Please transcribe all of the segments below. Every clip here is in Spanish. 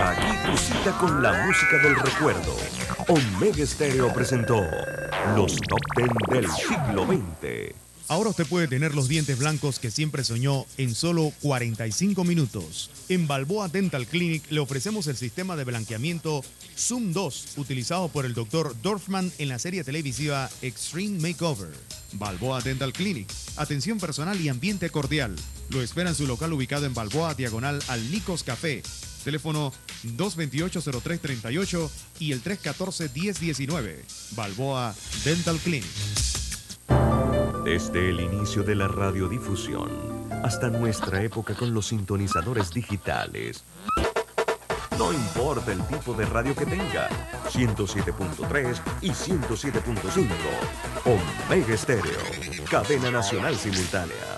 Aquí tu cita con la música del recuerdo. Omega Stereo presentó los top ten del siglo XX. Ahora usted puede tener los dientes blancos que siempre soñó en solo 45 minutos. En Balboa Dental Clinic le ofrecemos el sistema de blanqueamiento Zoom 2, utilizado por el Dr. Dorfman en la serie televisiva Extreme Makeover. Balboa Dental Clinic, atención personal y ambiente cordial. Lo espera en su local ubicado en Balboa, diagonal al Licos Café. Teléfono 228-0338 y el 314-1019. Balboa Dental Clinic. Desde el inicio de la radiodifusión hasta nuestra época con los sintonizadores digitales. No importa el tipo de radio que tenga, 107.3 y 107.5. Omega Estéreo, cadena nacional simultánea.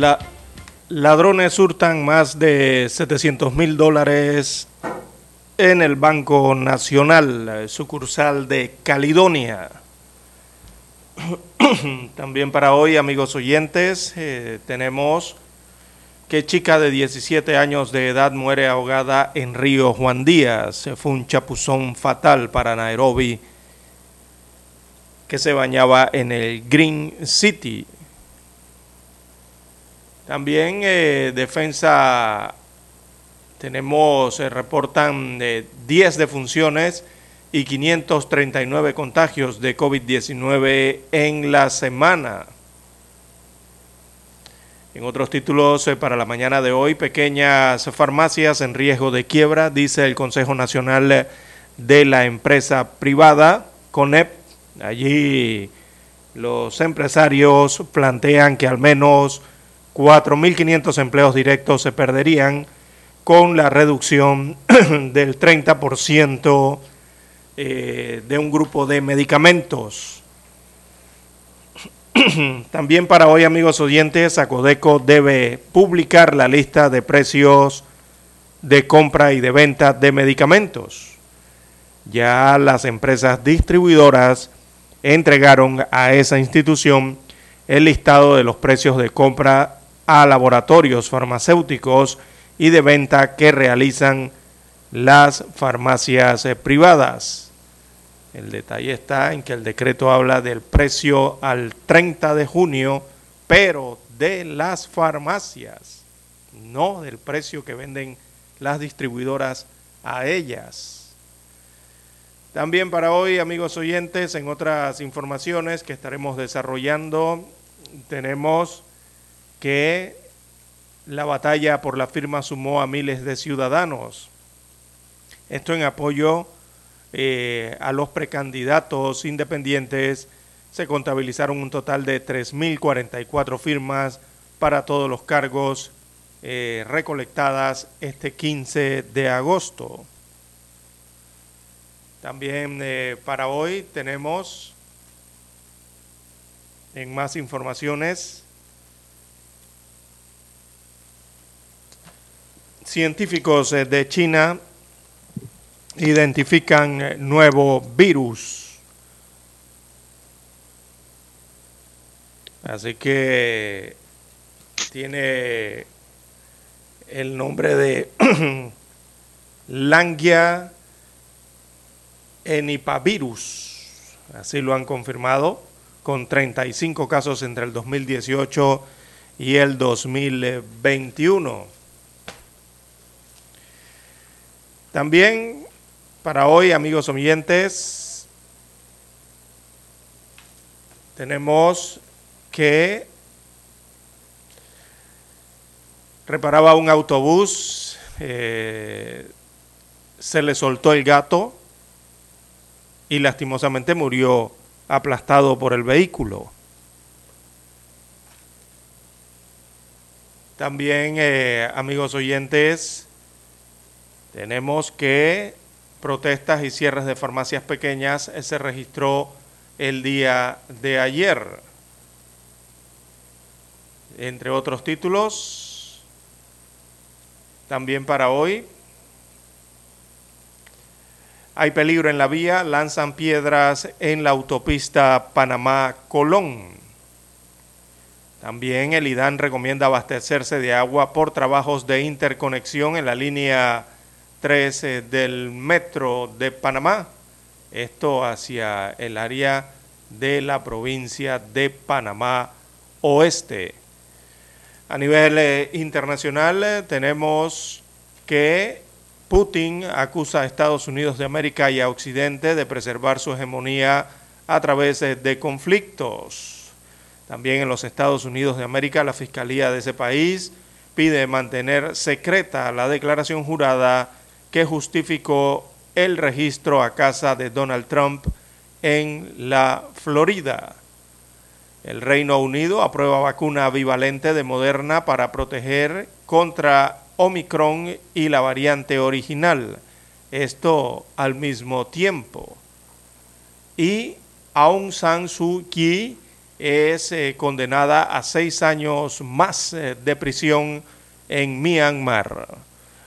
La, ladrones hurtan más de 700 mil dólares en el Banco Nacional, sucursal de Caledonia. También para hoy, amigos oyentes, eh, tenemos que chica de 17 años de edad muere ahogada en Río Juan Díaz. Fue un chapuzón fatal para Nairobi que se bañaba en el Green City. También eh, defensa, tenemos, se reportan de 10 defunciones y 539 contagios de COVID-19 en la semana. En otros títulos eh, para la mañana de hoy, pequeñas farmacias en riesgo de quiebra, dice el Consejo Nacional de la Empresa Privada, CONEP. Allí los empresarios plantean que al menos 4.500 empleos directos se perderían con la reducción del 30% eh, de un grupo de medicamentos. También para hoy, amigos oyentes, Acodeco debe publicar la lista de precios de compra y de venta de medicamentos. Ya las empresas distribuidoras entregaron a esa institución el listado de los precios de compra a laboratorios farmacéuticos y de venta que realizan las farmacias eh, privadas. El detalle está en que el decreto habla del precio al 30 de junio, pero de las farmacias, no del precio que venden las distribuidoras a ellas. También para hoy, amigos oyentes, en otras informaciones que estaremos desarrollando, tenemos que la batalla por la firma sumó a miles de ciudadanos. Esto en apoyo eh, a los precandidatos independientes. Se contabilizaron un total de 3.044 firmas para todos los cargos eh, recolectadas este 15 de agosto. También eh, para hoy tenemos en más informaciones científicos eh, de China identifican eh, nuevo virus. Así que tiene el nombre de Langia enipavirus. Así lo han confirmado, con 35 casos entre el 2018 y el 2021. También para hoy, amigos oyentes, tenemos que reparaba un autobús, eh, se le soltó el gato y lastimosamente murió aplastado por el vehículo. También, eh, amigos oyentes, tenemos que protestas y cierres de farmacias pequeñas eh, se registró el día de ayer. Entre otros títulos, también para hoy, hay peligro en la vía, lanzan piedras en la autopista Panamá-Colón. También el IDAN recomienda abastecerse de agua por trabajos de interconexión en la línea 13 del metro de Panamá. Esto hacia el área de la provincia de Panamá Oeste. A nivel eh, internacional eh, tenemos que Putin acusa a Estados Unidos de América y a Occidente de preservar su hegemonía a través de conflictos. También en los Estados Unidos de América, la Fiscalía de ese país pide mantener secreta la declaración jurada que justificó el registro a casa de Donald Trump en la Florida. El Reino Unido aprueba vacuna bivalente de Moderna para proteger contra Omicron y la variante original. Esto al mismo tiempo. Y Aung San Suu Kyi es eh, condenada a seis años más eh, de prisión en Myanmar.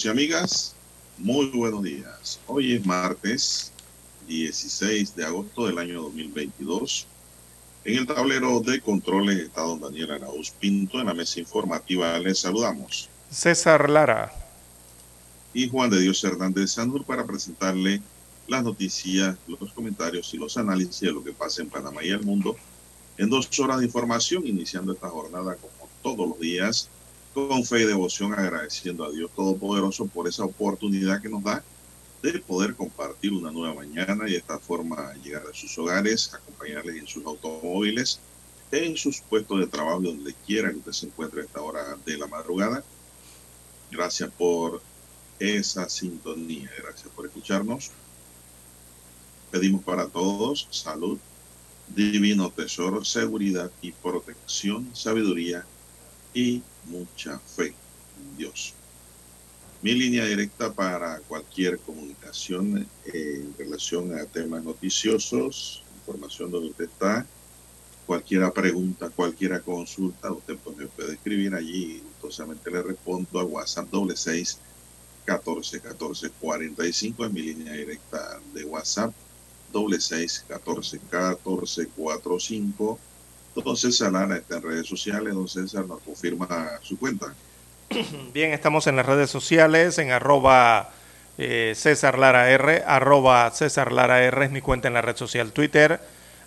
Amigos y amigas, muy buenos días. Hoy es martes 16 de agosto del año 2022. En el tablero de controles está don Daniel Arauz Pinto. En la mesa informativa les saludamos. César Lara. Y Juan de Dios Hernández Sandur para presentarle las noticias, los comentarios y los análisis de lo que pasa en Panamá y el mundo en dos horas de información, iniciando esta jornada como todos los días con fe y devoción agradeciendo a Dios Todopoderoso por esa oportunidad que nos da de poder compartir una nueva mañana y de esta forma llegar a sus hogares, acompañarles en sus automóviles, en sus puestos de trabajo, donde quiera que usted se encuentre a esta hora de la madrugada. Gracias por esa sintonía, gracias por escucharnos. Pedimos para todos salud, divino tesoro, seguridad y protección, sabiduría mucha fe en Dios. Mi línea directa para cualquier comunicación eh, en relación a temas noticiosos, información donde usted está, cualquier pregunta, cualquier consulta, usted puede escribir allí y le respondo al WhatsApp doble seis 14 14 45 en mi línea directa de WhatsApp, doble seis catorce catorce cuatro cinco. Don César Lara está en redes sociales. Don César nos confirma su cuenta. Bien, estamos en las redes sociales, en arroba eh, César Lara R, arroba César Lara R es mi cuenta en la red social Twitter.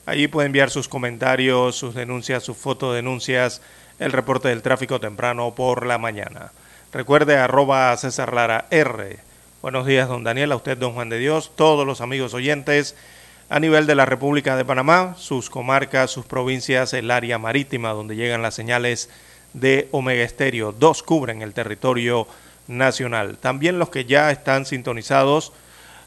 Allí puede enviar sus comentarios, sus denuncias, sus fotodenuncias, el reporte del tráfico temprano por la mañana. Recuerde arroba César Lara R. Buenos días, don Daniel, a usted, don Juan de Dios, todos los amigos oyentes a nivel de la República de Panamá, sus comarcas, sus provincias, el área marítima donde llegan las señales de Omega Estéreo. Dos cubren el territorio nacional. También los que ya están sintonizados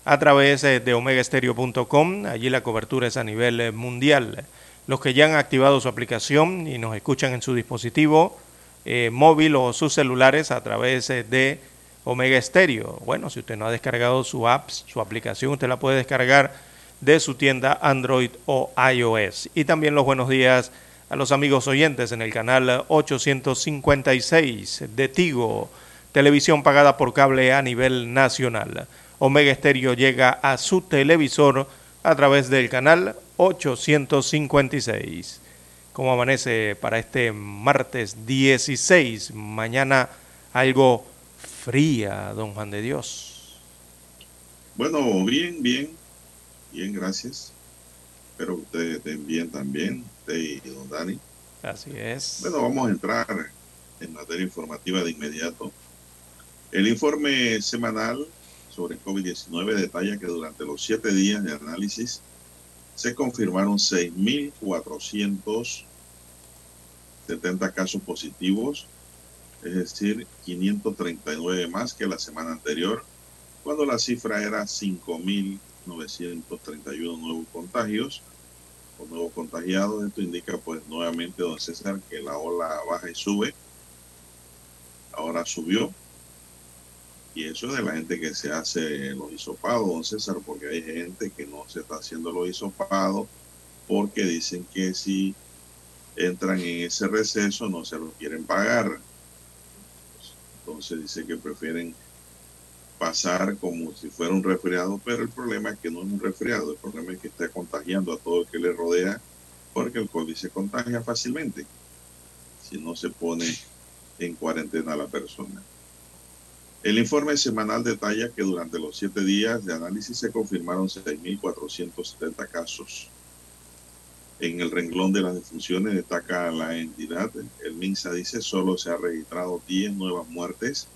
a través eh, de omegaestereo.com, allí la cobertura es a nivel eh, mundial. Los que ya han activado su aplicación y nos escuchan en su dispositivo eh, móvil o sus celulares a través de Omega Estéreo. Bueno, si usted no ha descargado su app, su aplicación, usted la puede descargar de su tienda Android o iOS. Y también los buenos días a los amigos oyentes en el canal 856 de Tigo, televisión pagada por cable a nivel nacional. Omega Stereo llega a su televisor a través del canal 856. ¿Cómo amanece para este martes 16? Mañana algo fría, don Juan de Dios. Bueno, bien, bien, bien, gracias. Espero que ustedes estén bien también, usted y don Dani. Así es. Bueno, vamos a entrar en materia informativa de inmediato. El informe semanal sobre COVID-19 detalla que durante los siete días de análisis se confirmaron 6.470 casos positivos, es decir, 539 más que la semana anterior, cuando la cifra era 5.931 nuevos contagios o nuevos contagiados. Esto indica pues nuevamente, don César, que la ola baja y sube. Ahora subió y eso es de la gente que se hace los hisopados, don César, porque hay gente que no se está haciendo los hisopados porque dicen que si entran en ese receso no se lo quieren pagar. Entonces dice que prefieren pasar como si fuera un resfriado, pero el problema es que no es un resfriado, el problema es que está contagiando a todo el que le rodea, porque el COVID se contagia fácilmente si no se pone en cuarentena la persona. El informe semanal detalla que durante los siete días de análisis se confirmaron 6.470 casos. En el renglón de las defunciones destaca la entidad. El MINSA dice solo se ha registrado 10 nuevas muertes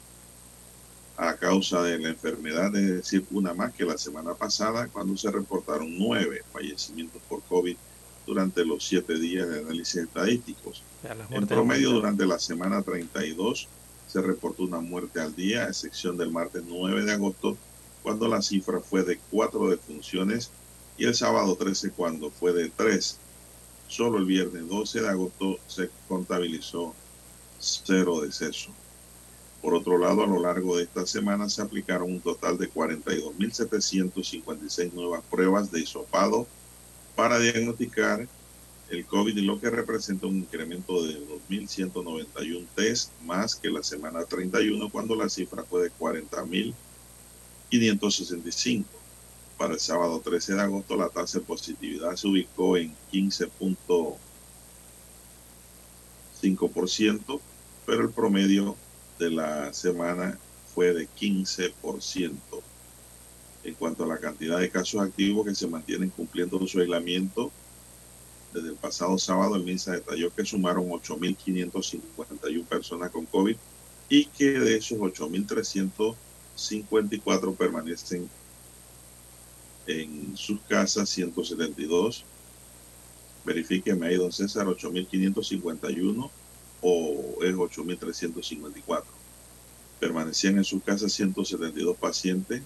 a causa de la enfermedad, es decir, una más que la semana pasada, cuando se reportaron nueve fallecimientos por COVID durante los siete días de análisis estadísticos. En promedio, durante la semana 32, se reportó una muerte al día, a excepción del martes 9 de agosto, cuando la cifra fue de cuatro defunciones, y el sábado 13 cuando fue de tres. Solo el viernes 12 de agosto se contabilizó cero decesos. Por otro lado, a lo largo de esta semana se aplicaron un total de 42.756 nuevas pruebas de hisopado para diagnosticar el COVID, lo que representa un incremento de 2.191 test más que la semana 31, cuando la cifra fue de 40.565. Para el sábado 13 de agosto, la tasa de positividad se ubicó en 15.5%, pero el promedio de la semana fue de 15%. En cuanto a la cantidad de casos activos que se mantienen cumpliendo su aislamiento, desde el pasado sábado, el MINSA detalló que sumaron 8.551 personas con COVID y que de esos 8.354 permanecen en sus casas, 172. Verifíqueme ahí, don César, 8.551 o es 8.354. Permanecían en sus casas 172 pacientes.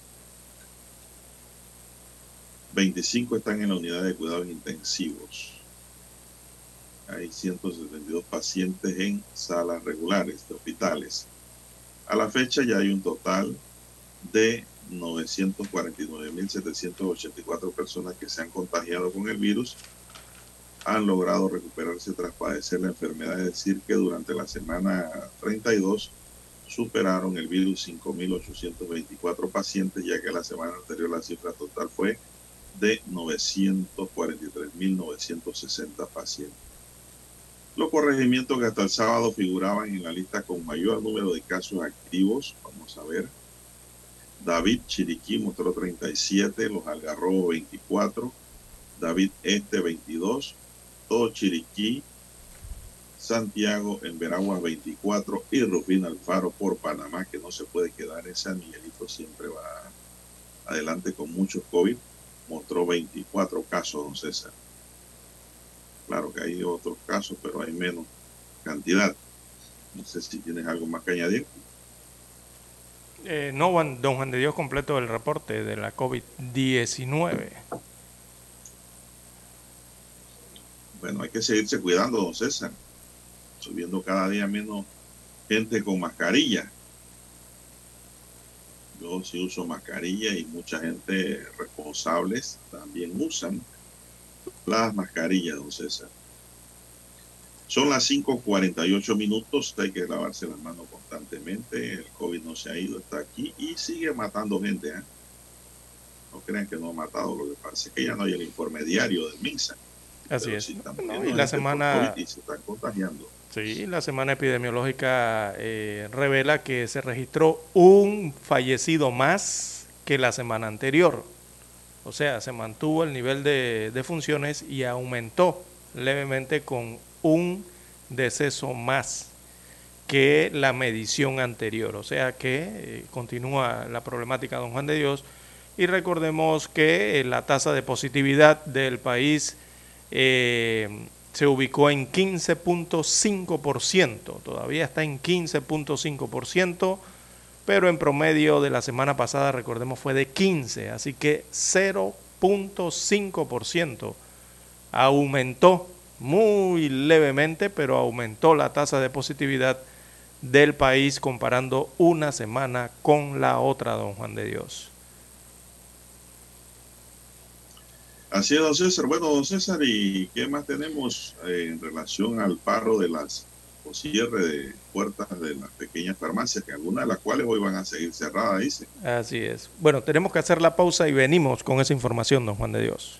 25 están en la unidad de cuidados intensivos hay 172 pacientes en salas regulares de hospitales. A la fecha ya hay un total de 949.784 personas que se han contagiado con el virus. Han logrado recuperarse tras padecer la enfermedad, es decir, que durante la semana 32 superaron el virus 5.824 pacientes, ya que la semana anterior la cifra total fue de 943.960 pacientes. Los corregimientos que hasta el sábado figuraban en la lista con mayor número de casos activos, vamos a ver, David Chiriquí mostró 37, Los Algarrobos 24, David Este 22, todo Chiriquí, Santiago en Veraguas 24 y Rufín Alfaro por Panamá, que no se puede quedar. Ese Miguelito siempre va adelante con muchos COVID. Mostró 24 casos, don César. Claro que hay otros casos, pero hay menos cantidad. No sé si tienes algo más que añadir. Eh, no, don Juan de Dios, completo el reporte de la COVID-19. Bueno, hay que seguirse cuidando, don César. Subiendo cada día menos gente con mascarilla. Yo sí uso mascarilla y mucha gente responsables también usan las mascarillas, don César. Son las 5.48 minutos, hay que lavarse las manos constantemente, el COVID no se ha ido, está aquí y sigue matando gente. ¿eh? No crean que no ha matado, lo que pasa es que ya no hay el informe diario del MINSA. Así es. y la semana... Y se están contagiando. Sí, la semana epidemiológica eh, revela que se registró un fallecido más que la semana anterior. O sea, se mantuvo el nivel de, de funciones y aumentó levemente con un deceso más que la medición anterior. O sea que eh, continúa la problemática Don Juan de Dios. Y recordemos que la tasa de positividad del país eh, se ubicó en 15.5%. Todavía está en 15.5%, pero en promedio de la semana pasada, recordemos, fue de 15. Así que 0.5% aumentó muy levemente, pero aumentó la tasa de positividad del país comparando una semana con la otra, don Juan de Dios. Así es, don César. Bueno, don César, ¿y qué más tenemos eh, en relación al paro de las o cierre de puertas de las pequeñas farmacias, que algunas de las cuales hoy van a seguir cerradas, dice? Así es. Bueno, tenemos que hacer la pausa y venimos con esa información, don Juan de Dios.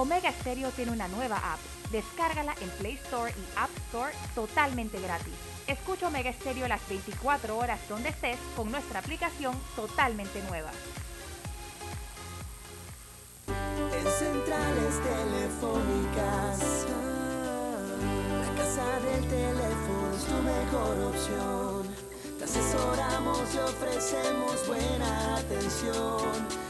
Omega Stereo tiene una nueva app. Descárgala en Play Store y App Store totalmente gratis. Escucha Omega Stereo las 24 horas donde estés con nuestra aplicación totalmente nueva. En centrales telefónicas, la casa del teléfono es tu mejor opción. Te asesoramos y ofrecemos buena atención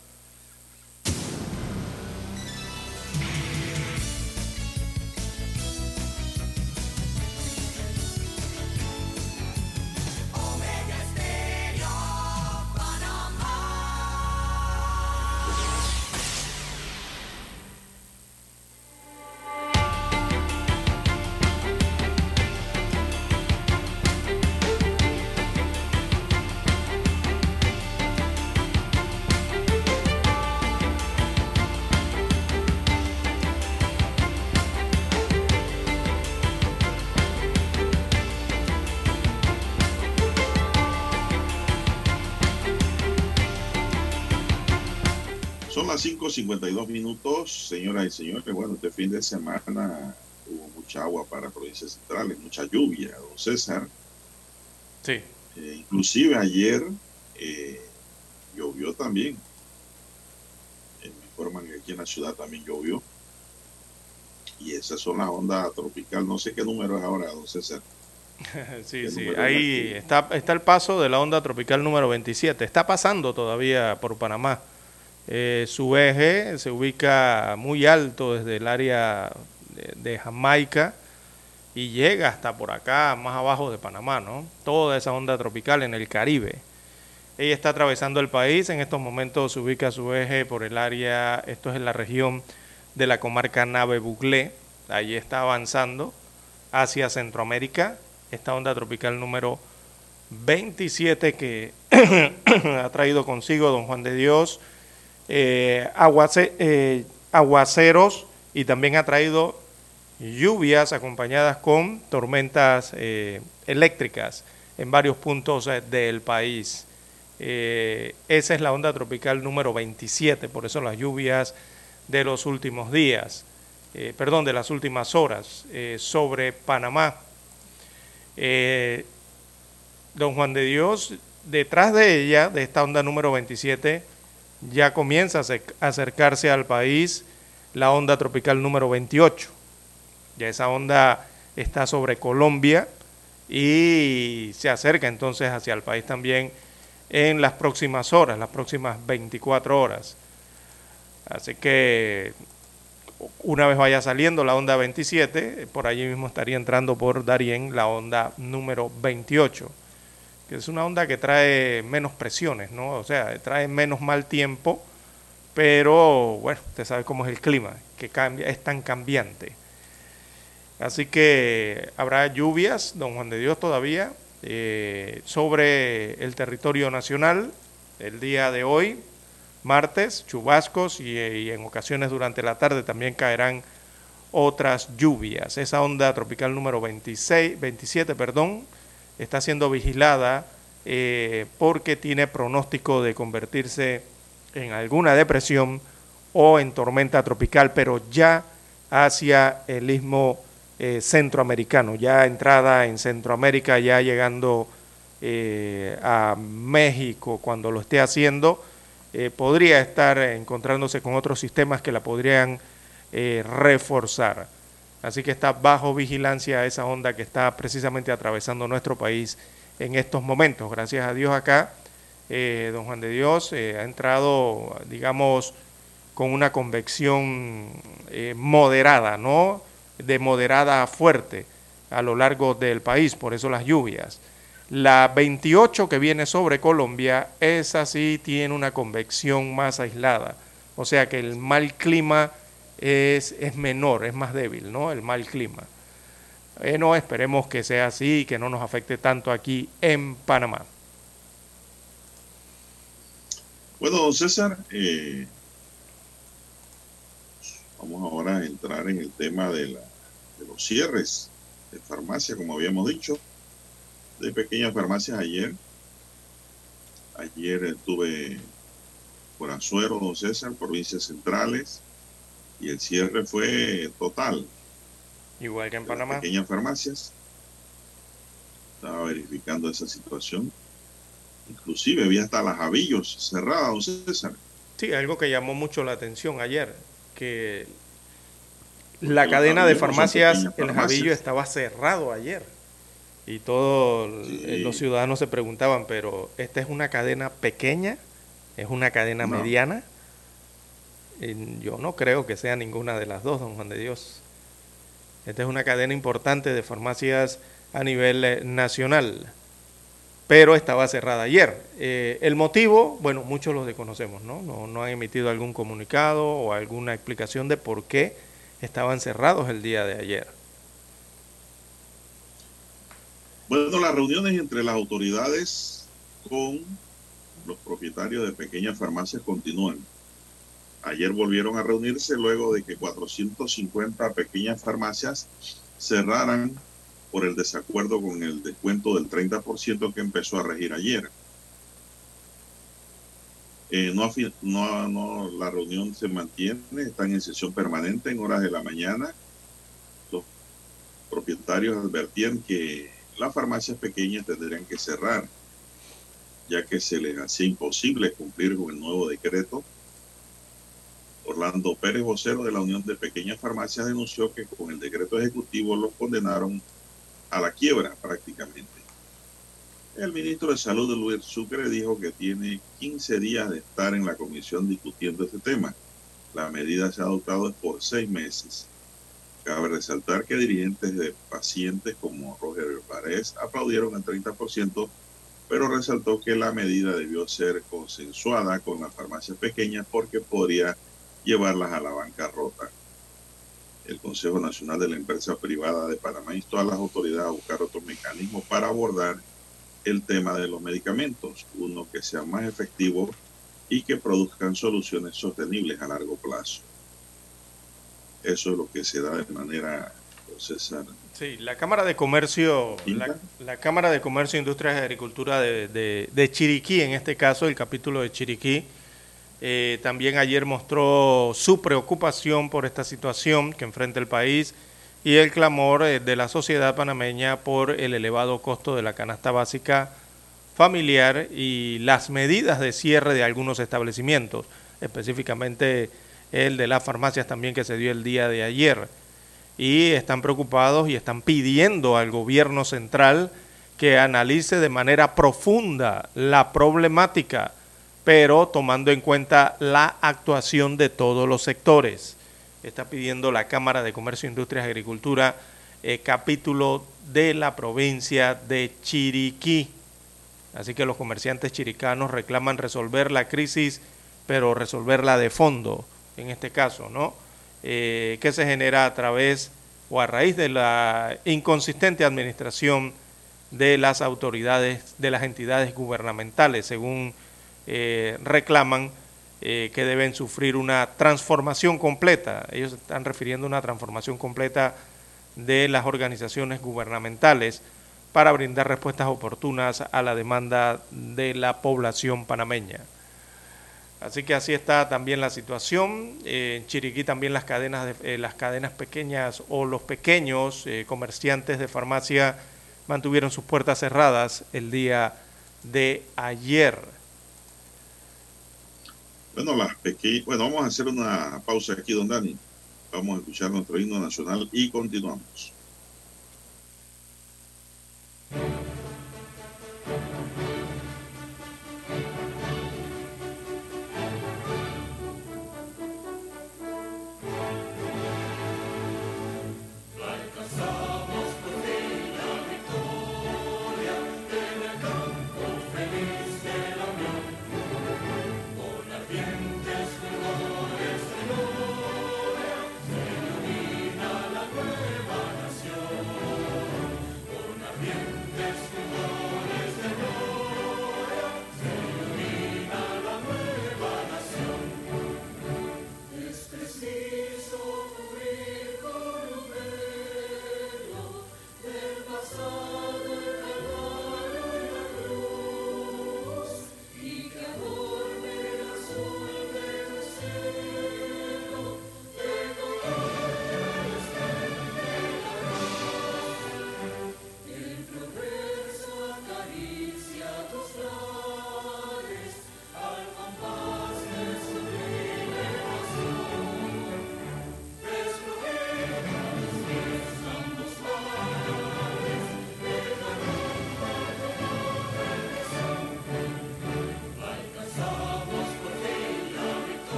Las 5.52 minutos, señoras y señores. Bueno, este fin de semana hubo mucha agua para provincias centrales, mucha lluvia, don César. Sí. Eh, inclusive ayer eh, llovió también. Eh, me informan que aquí en la ciudad también llovió. Y esas son las ondas tropical. No sé qué número es ahora, don César. sí, sí. Ahí está, está el paso de la onda tropical número 27. Está pasando todavía por Panamá. Eh, su eje se ubica muy alto desde el área de, Jamaica y llega hasta por acá, más abajo de Panamá, ¿no? Toda esa onda tropical en el Caribe. Ella está atravesando el país, en estos momentos se ubica su eje por el área, esto es en la región de la comarca Nave Buglé, allí está avanzando hacia Centroamérica, esta onda tropical número 27 que ha traído consigo don Juan de Dios, eh, eh, aguaceros y también ha traído lluvias acompañadas con tormentas eh, eléctricas en varios puntos del país. Esa es la onda tropical número 27, por eso las lluvias de los últimos días, perdón, de las últimas horas sobre Panamá. don Juan de Dios, detrás de ella, de esta onda número 27, ya comienza a acercarse al país la onda tropical número 28. Ya esa onda está sobre Colombia y se acerca entonces hacia el país también en las próximas horas, las próximas 24 horas. Así que una vez vaya saliendo la onda 27, por allí mismo estaría entrando por Darien la onda número 28 es una onda que trae menos presiones, ¿no? O sea, trae menos mal tiempo, pero bueno, usted sabe cómo es el clima, que cambia, es tan cambiante. Así que habrá lluvias, don Juan de Dios todavía, eh, sobre el territorio nacional el día de hoy, martes, chubascos y, y en ocasiones durante la tarde también caerán otras lluvias. Esa onda tropical número 26, 27, perdón, está siendo vigilada eh, porque tiene pronóstico de convertirse en alguna depresión o en tormenta tropical, pero ya hacia el istmo eh, centroamericano, ya entrada en Centroamérica, ya llegando eh, a México cuando lo esté haciendo, podría estar encontrándose con otros sistemas que la podrían reforzar. Así que está bajo vigilancia esa onda que está precisamente atravesando nuestro país en estos momentos. Gracias a Dios acá, eh, don Juan de Dios eh, ha entrado, digamos, con una convección eh, moderada, ¿no? De moderada a fuerte a lo largo del país, por eso las lluvias. La 28 que viene sobre Colombia, esa sí tiene una convección más aislada, o sea que el mal clima es, es menor, es más débil, ¿no? El mal clima. Bueno, esperemos que sea así y que no nos afecte tanto aquí en Panamá. Bueno, don César, eh, vamos ahora a entrar en el tema de, la, de los cierres de farmacia, como habíamos dicho, de pequeñas farmacias ayer. Ayer estuve por Azuero, don César, provincias centrales, y el cierre fue total. Igual que en de las Panamá. Pequeñas farmacias. Estaba verificando esa situación. Inclusive había hasta las avillos cerradas, don César. Sí, algo que llamó mucho la atención ayer, que la cadena de farmacias, pequeñas el farmacias. Javillo estaba cerrado ayer. Y todos Sí. eh, los ciudadanos se preguntaban, pero ¿esta es una cadena pequeña? ¿Es una cadena No. mediana? Yo no creo que sea ninguna de las dos, don Juan de Dios. Esta es una cadena importante de farmacias a nivel eh, nacional, pero estaba cerrada ayer. Eh, el motivo, bueno, muchos los desconocemos, ¿no? ¿no? No han emitido algún comunicado o alguna explicación de por qué estaban cerrados el día de ayer. Bueno, las reuniones entre las autoridades con los propietarios de pequeñas farmacias continúan. Ayer volvieron a reunirse luego de que 450 pequeñas farmacias cerraran por el desacuerdo con el descuento del 30% que empezó a regir ayer. Eh, no, no, no, la reunión se mantiene, están en sesión permanente en horas de la mañana. Los propietarios advertían que las farmacias pequeñas tendrían que cerrar, ya que se les hacía imposible cumplir con el nuevo decreto. Orlando Pérez, vocero de la Unión de Pequeñas Farmacias, denunció que con el decreto ejecutivo los condenaron a la quiebra prácticamente. El ministro de Salud, Luis Sucre, dijo que tiene 15 días de estar en la comisión discutiendo este tema. La medida se ha adoptado por seis meses. Cabe resaltar que dirigentes de pacientes como Roger Párez aplaudieron el 30%, pero resaltó que la medida debió ser consensuada con las farmacias pequeñas porque podría llevarlas a la bancarrota. El Consejo Nacional de la Empresa Privada de Panamá instó a las autoridades a buscar otros mecanismos para abordar el tema de los medicamentos, uno que sea más efectivo y que produzcan soluciones sostenibles a largo plazo. Eso es lo que se da de manera procesal. Sí, la Cámara de Comercio, la, Cámara de Comercio, Industrias y Agricultura de, Chiriquí, en este caso el capítulo de Chiriquí, eh, también ayer mostró su preocupación por esta situación que enfrenta el país y el clamor eh, de la sociedad panameña por el elevado costo de la canasta básica familiar y las medidas de cierre de algunos establecimientos, específicamente el de las farmacias también que se dio el día de ayer. Y están preocupados y están pidiendo al gobierno central que analice de manera profunda la problemática, pero tomando en cuenta la actuación de todos los sectores está pidiendo la Cámara de Comercio, Industrias y Agricultura, eh, capítulo de la provincia de Chiriquí. Así que los comerciantes chiricanos reclaman resolver la crisis, pero resolverla de fondo, en este caso, ¿no? Eh, que se genera a través o a raíz de la inconsistente administración de las autoridades, de las entidades gubernamentales, según eh, reclaman eh, que deben sufrir una transformación completa. Ellos están refiriendo a una transformación completa de las organizaciones gubernamentales para brindar respuestas oportunas a la demanda de la población panameña. Así que así está también la situación. Eh, en Chiriquí también las cadenas, de, eh, las cadenas pequeñas o los pequeños comerciantes de farmacia mantuvieron sus puertas cerradas el día de ayer. Bueno, las bueno, vamos a hacer una pausa aquí, don Dani. Vamos a escuchar nuestro himno nacional y continuamos.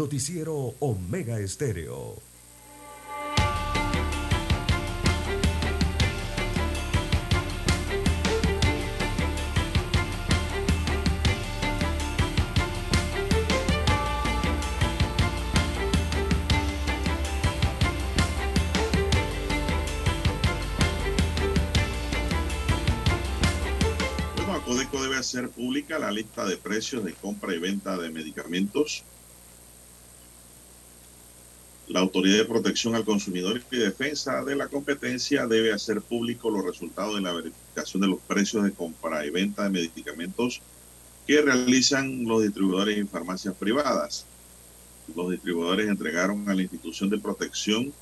Noticiero Omega Estéreo. Bueno, Acodeco debe hacer pública la lista de precios de compra y venta de medicamentos. Autoridad de Protección al Consumidor y Defensa de la Competencia debe hacer público los resultados de la verificación de los precios de compra y venta de medicamentos que realizan los distribuidores y farmacias privadas. Los distribuidores entregaron a la institución de protección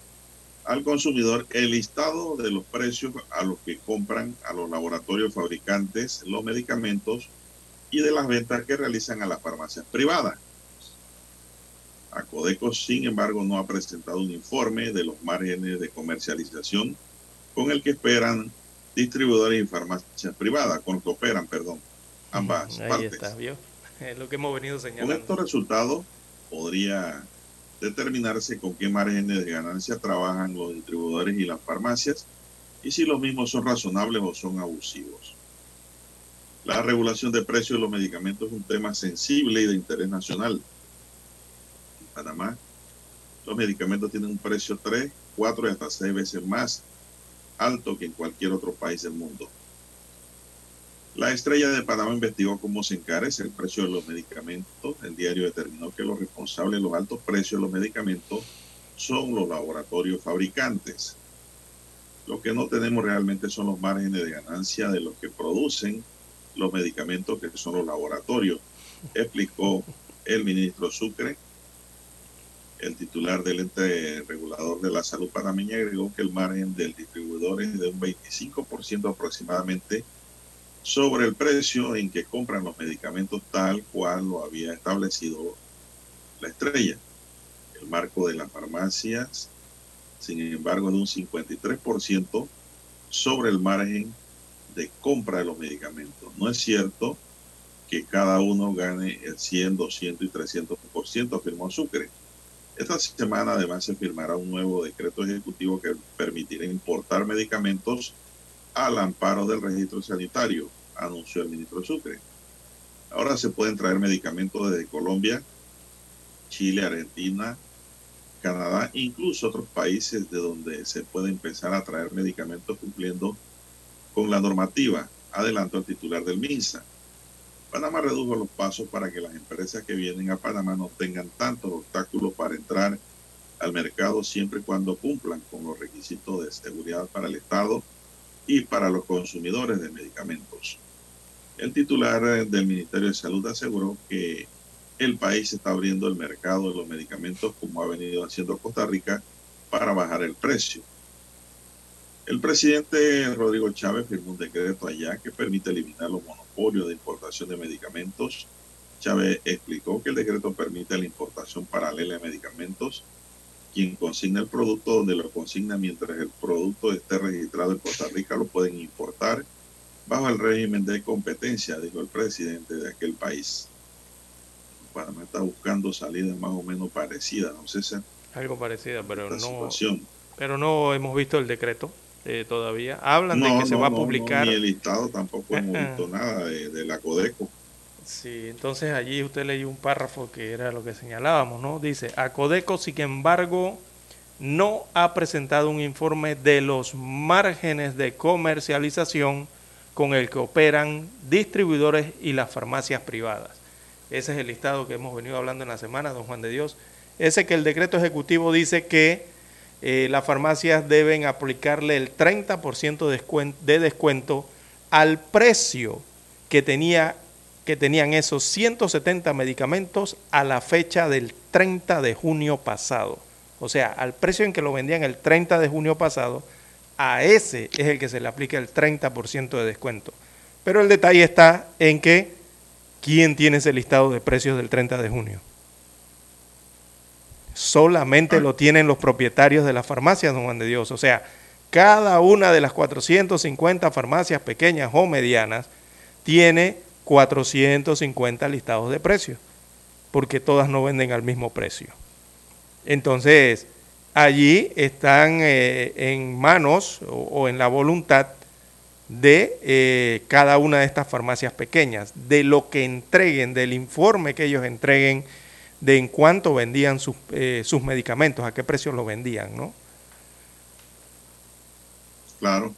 al consumidor el listado de los precios a los que compran a los laboratorios fabricantes los medicamentos y de las ventas que realizan a las farmacias privadas. Acodeco, sin embargo, no ha presentado un informe de los márgenes de comercialización con el que esperan distribuidores y farmacias privadas, con los que operan, perdón, ambas Ahí partes. está, ¿vio? Es lo que hemos venido Con señalando. estos resultados podría determinarse con qué márgenes de ganancia trabajan los distribuidores y las farmacias y si los mismos son razonables o son abusivos. La regulación de precios de los medicamentos es un tema sensible y de interés nacional. Panamá, los medicamentos tienen un precio 3, 4 y hasta 6 veces más alto que en cualquier otro país del mundo. La estrella de Panamá investigó cómo se encarece el precio de los medicamentos. El diario determinó que los responsables de los altos precios de los medicamentos son los laboratorios fabricantes. Lo que no tenemos realmente son los márgenes de ganancia de los que producen los medicamentos, que son los laboratorios, explicó el ministro Sucre. El titular del ente regulador de la salud panameña agregó que el margen del distribuidor es de un 25% aproximadamente sobre el precio en que compran los medicamentos tal cual lo había establecido la estrella. El marco de las farmacias, sin embargo, es de un 53% sobre el margen de compra de los medicamentos. No es cierto que cada uno gane el 100, 200 y 300%, afirmó Sucre. Esta semana además se firmará un nuevo decreto ejecutivo que permitirá importar medicamentos al amparo del registro sanitario, anunció el ministro Sucre. Ahora se pueden traer medicamentos desde Colombia, Chile, Argentina, Canadá, incluso otros países de donde se puede empezar a traer medicamentos cumpliendo con la normativa, adelantó el titular del MINSA. Panamá redujo los pasos para que las empresas que vienen a Panamá no tengan tantos obstáculos para entrar al mercado siempre y cuando cumplan con los requisitos de seguridad para el Estado y para los consumidores de medicamentos. El titular del Ministerio de Salud aseguró que el país está abriendo el mercado de los medicamentos como ha venido haciendo Costa Rica para bajar el precio. El presidente Rodrigo Chávez firmó un decreto allá que permite eliminar los monopolios de importación de medicamentos. Chávez explicó que el decreto permite la importación paralela de medicamentos. Quien consigna el producto donde lo consigna mientras el producto esté registrado en Costa Rica lo pueden importar bajo el régimen de competencia, dijo el presidente de aquel país. Panamá está buscando salidas más o menos parecidas, no sé si Algo parecido, pero no, situación. pero no hemos visto el decreto eh, todavía. Hablan de No, que se no, va a publicar. ni el listado tampoco hemos visto nada de, de la Codeco. Sí, entonces allí usted leyó un párrafo que era lo que señalábamos, ¿no? Dice, Acodeco, sin embargo, no ha presentado un informe de los márgenes de comercialización con el que operan distribuidores y las farmacias privadas. Ese es el listado que hemos venido hablando en la semana, don Juan de Dios. Ese que el decreto ejecutivo dice que eh, las farmacias deben aplicarle el 30% de descuen- de descuento al precio que, tenía, que tenían esos 170 medicamentos a la fecha del 30 de junio pasado. O sea, al precio en que lo vendían el 30 de junio pasado, a ese es el que se le aplica el 30% de descuento. Pero el detalle está en que, ¿quién tiene ese listado de precios del 30 de junio? Solamente lo tienen los propietarios de las farmacias, don Juan de Dios. O sea, cada una de las 450 farmacias pequeñas o medianas tiene 450 listados de precios. porque todas no venden al mismo precio. Entonces, allí están eh, en manos o, en la voluntad de eh, cada una de estas farmacias pequeñas, de lo que entreguen, del informe que ellos entreguen de en cuánto vendían sus, eh, sus medicamentos, a qué precio lo vendían, ¿no? Claro.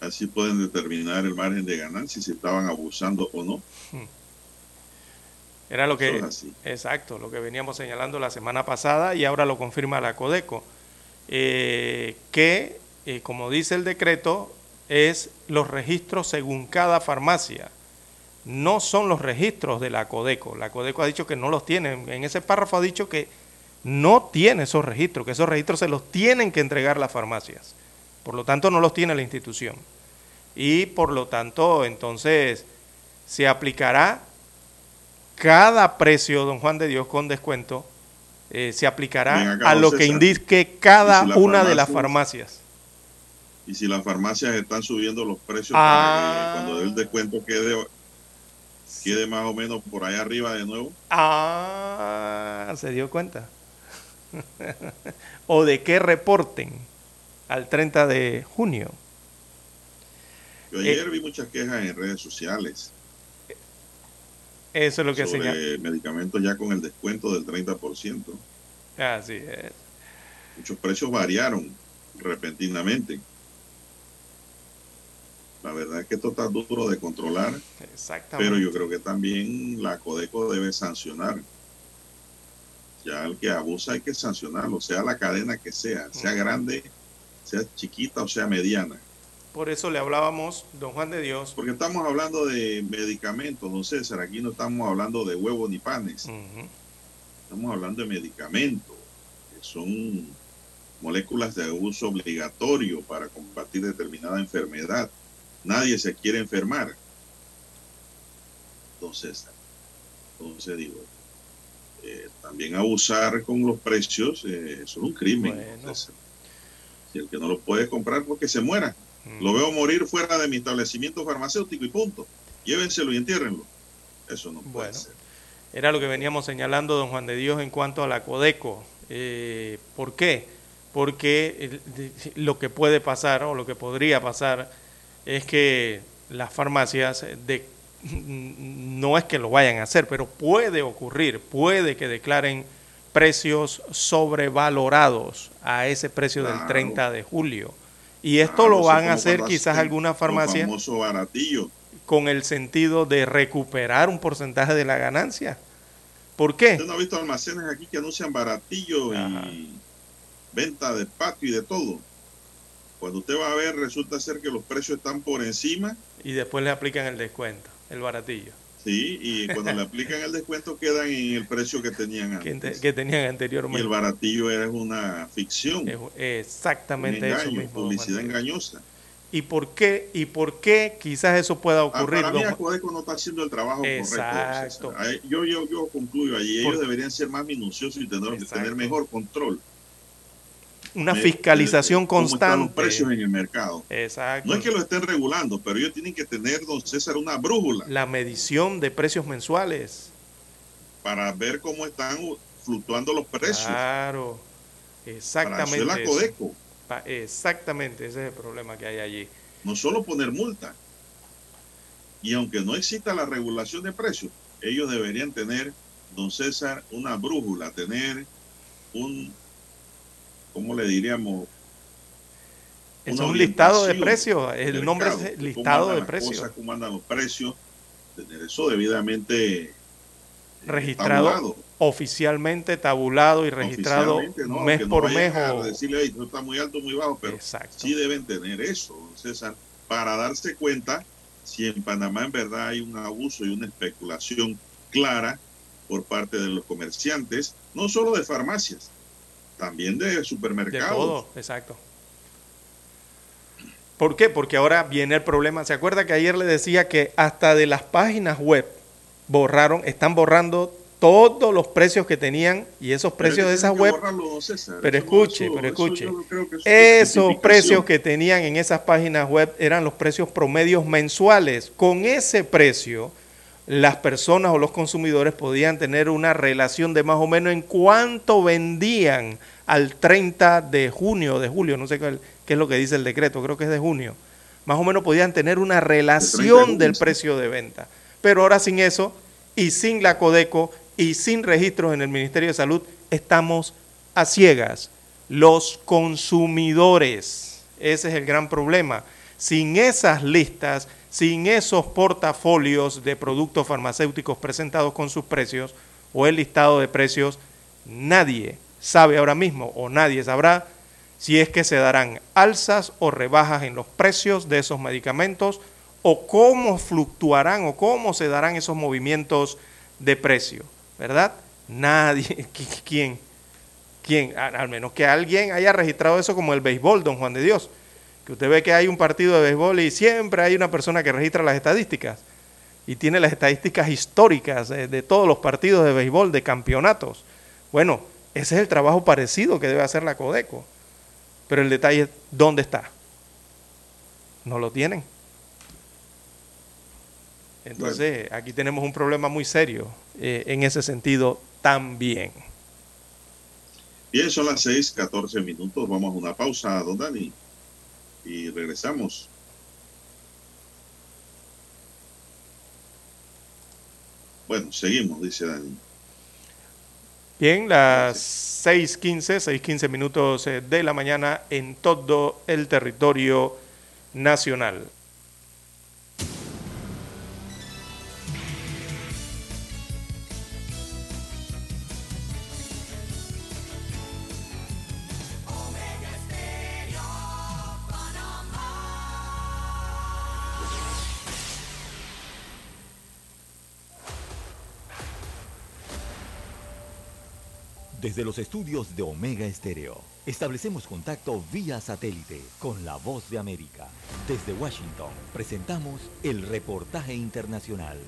Así pueden determinar el margen de ganancia si estaban abusando o no. Era lo que, exacto, lo que veníamos señalando la semana pasada y ahora lo confirma la Codeco, eh, que, eh, como dice el decreto, es los registros según cada farmacia. No son los registros de la Codeco. La Codeco ha dicho que no los tiene. En ese párrafo ha dicho que no tiene esos registros, que esos registros se los tienen que entregar las farmacias. Por lo tanto, no los tiene la institución. Y por lo tanto, entonces, se aplicará cada precio, don Juan de Dios, con descuento, eh, se aplicará a lo que indique cada una de las farmacias. Y si las farmacias están subiendo los precios ah, para cuando el descuento quede, quede más o menos por ahí arriba de nuevo. Ah, se dio cuenta. o de qué reporten al 30 de junio. Yo ayer eh, vi muchas quejas en redes sociales. Eso es lo que sobre medicamentos ya con el descuento del 30%. Así es. Muchos precios variaron repentinamente. La verdad es que esto está duro de controlar. Pero yo creo que también la Codeco debe sancionar. Ya el que abusa hay que sancionarlo, sea la cadena que sea, sea grande, sea chiquita o sea mediana. Por eso le hablábamos, don Juan de Dios. Porque estamos hablando de medicamentos, don César. Aquí no estamos hablando de huevos ni panes. Estamos hablando de medicamentos, que son moléculas de uso obligatorio para combatir determinada enfermedad. Nadie se quiere enfermar. Entonces, entonces digo, eh, también abusar con los precios eh, es un crimen. si el que no lo puede comprar porque se muera, lo veo morir fuera de mi establecimiento farmacéutico y punto. Llévenselo y entiérrenlo. Eso no puede ser. Era lo que veníamos señalando, don Juan de Dios, en cuanto a la Codeco. Eh, ¿Por qué? Porque lo que puede pasar o lo que podría pasar es que las farmacias de, no es que lo vayan a hacer, pero puede ocurrir, puede que declaren precios sobrevalorados a ese precio del 30 de julio. Y esto lo van a hacer quizás algunas farmacias con el sentido de recuperar un porcentaje de la ganancia. ¿Por qué? Usted no ha visto almacenes aquí que anuncian baratillo y venta de patio y de todo. Cuando usted va a ver, resulta ser que los precios están por encima. Y después le aplican el descuento, el baratillo. Sí, y cuando le aplican el descuento quedan en el precio que tenían antes. Que, tenían anteriormente. Y el baratillo es una ficción. exactamente eso mismo. Publicidad engañosa. ¿Y por qué? ¿Y por qué quizás eso pueda ah, ocurrir? para mí Codeco no está haciendo el trabajo Exacto. correcto. Yo, yo, yo concluyo allí. Ellos deberían ser más minuciosos y tener, tener mejor control una fiscalización constante. los precios en el mercado. Exacto. No es que lo estén regulando, pero ellos tienen que tener, don César, una brújula. La medición de precios mensuales. Para ver cómo están fluctuando los precios. Claro, exactamente. Para la Codeco. Exactamente, ese es el problema que hay allí. No solo poner multa. Y aunque no exista la regulación de precios, ellos deberían tener, don César, una brújula, tener un ¿cómo le diríamos? Es un listado de precios, el nombre es listado de precios. ¿Cómo andan los precios? Tener eso debidamente eh, registrado oficialmente tabulado y registrado mes por mes o decirle esto está muy alto muy bajo pero sí deben tener eso César para darse cuenta si en Panamá en verdad hay un abuso y una especulación clara por parte de los comerciantes no solo de farmacias también de supermercados. De todo, exacto. ¿Por qué? Porque ahora viene el problema. ¿Se acuerda que ayer le decía que hasta de las páginas web borraron, están borrando todos los precios que tenían y esos precios de esas web. pero escuche, pero escuche. esos precios que tenían en esas páginas web eran los precios promedios mensuales. Con ese precio, las personas o los consumidores podían tener una relación de más o menos en cuánto vendían al 30 de junio, de julio, no sé qué, qué es lo que dice el decreto, creo que es de junio. Más o menos podían tener una relación del precio de venta. Pero ahora sin eso y sin la Codeco y sin registros en el Ministerio de Salud, estamos a ciegas. Los consumidores, ese es el gran problema. Sin esas listas, sin esos portafolios de productos farmacéuticos presentados con sus precios o el listado de precios, nadie sabe ahora mismo o nadie sabrá si es que se darán alzas o rebajas en los precios de esos medicamentos o cómo fluctuarán o cómo se darán esos movimientos de precio, ¿verdad? Nadie, ¿quién? ¿Quién? Al menos que alguien haya registrado eso como el béisbol, don Juan de Dios. Que usted ve que hay un partido de béisbol y siempre hay una persona que registra las estadísticas y tiene las estadísticas históricas de, de todos los partidos de béisbol, de campeonatos. Bueno, ese es el trabajo parecido que debe hacer la Codeco. Pero el detalle es, ¿dónde está? No lo tienen. Entonces, aquí tenemos un problema muy serio eh, en ese sentido también. Bien, son las 6, 14 minutos. Vamos a una pausa, don Dani. Y regresamos. Bueno, seguimos, dice Dani. Bien, las 6.15, 6.15 minutos eh, de la mañana en todo el territorio nacional. Desde los estudios de Omega Estéreo, establecemos contacto vía satélite con la voz de América. Desde Washington, presentamos el reportaje internacional.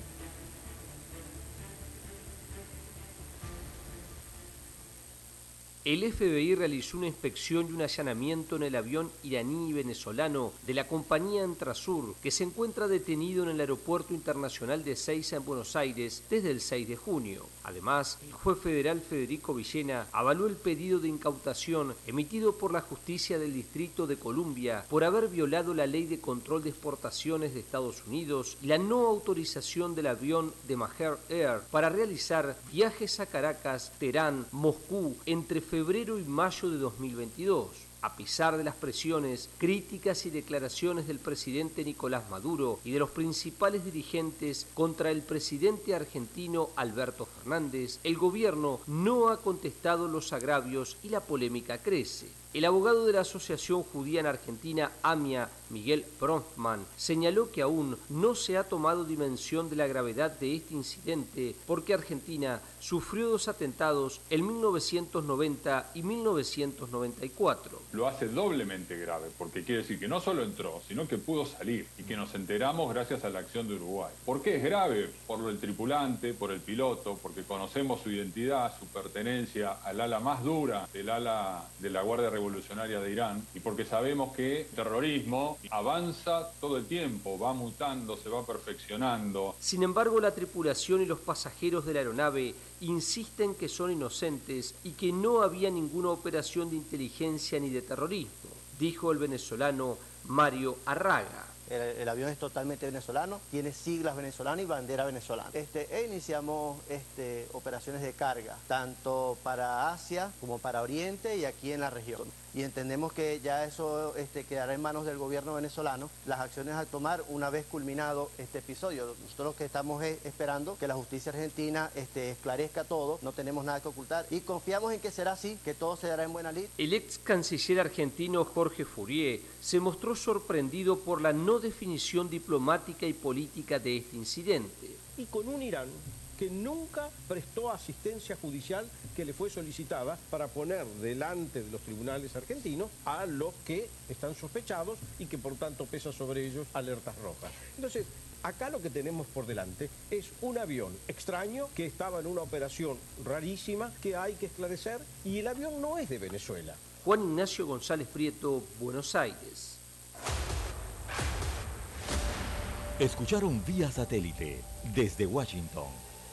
El FBI realizó una inspección y un allanamiento en el avión iraní y venezolano de la compañía Antrasur, que se encuentra detenido en el Aeropuerto Internacional de Seiza en Buenos Aires desde el 6 de junio. Además, el juez federal Federico Villena avaló el pedido de incautación emitido por la Justicia del Distrito de Columbia por haber violado la ley de control de exportaciones de Estados Unidos y la no autorización del avión de Maher Air para realizar viajes a Caracas, Teherán, Moscú entre febrero y mayo de 2022. A pesar de las presiones, críticas y declaraciones del presidente Nicolás Maduro y de los principales dirigentes contra el presidente argentino Alberto Fernández, el gobierno no ha contestado los agravios y la polémica crece. El abogado de la Asociación Judía en Argentina, AMIA, Miguel Bronfman, señaló que aún no se ha tomado dimensión de la gravedad de este incidente porque Argentina sufrió dos atentados en 1990 y 1994. Lo hace doblemente grave porque quiere decir que no solo entró, sino que pudo salir y que nos enteramos gracias a la acción de Uruguay. ¿Por qué es grave? Por el tripulante, por el piloto, porque conocemos su identidad, su pertenencia al ala más dura del ala de la Guardia Revolucionaria revolucionaria de Irán y porque sabemos que terrorismo avanza todo el tiempo, va mutando, se va perfeccionando. Sin embargo, la tripulación y los pasajeros de la aeronave insisten que son inocentes y que no había ninguna operación de inteligencia ni de terrorismo, dijo el venezolano Mario Arraga. El, avión es totalmente venezolano, tiene siglas venezolanas y bandera venezolana. Este, e iniciamos este, operaciones de carga, tanto para Asia como para Oriente y aquí en la región. Y entendemos que ya eso este, quedará en manos del gobierno venezolano, las acciones a tomar una vez culminado este episodio. Nosotros lo que estamos es esperando que la justicia argentina este, esclarezca todo, no tenemos nada que ocultar y confiamos en que será así, que todo se dará en buena lid. El ex canciller argentino Jorge Fourier se mostró sorprendido por la no definición diplomática y política de este incidente. Y con un Irán que nunca prestó asistencia judicial que le fue solicitada para poner delante de los tribunales argentinos a los que están sospechados y que por tanto pesa sobre ellos alertas rojas. Entonces, acá lo que tenemos por delante es un avión extraño que estaba en una operación rarísima que hay que esclarecer y el avión no es de Venezuela. Juan Ignacio González Prieto, Buenos Aires. Escucharon vía satélite desde Washington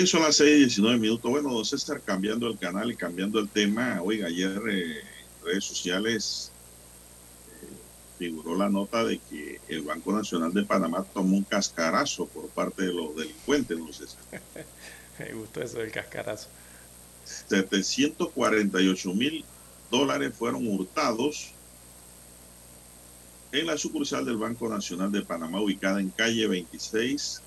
Bien, son las 6 y 19 minutos. Bueno, don César, cambiando el canal y cambiando el tema. Oiga, ayer eh, en redes sociales eh, figuró la nota de que el Banco Nacional de Panamá tomó un cascarazo por parte de los delincuentes, don César. Me gustó eso del cascarazo. 748 mil dólares fueron hurtados en la sucursal del Banco Nacional de Panamá ubicada en calle 26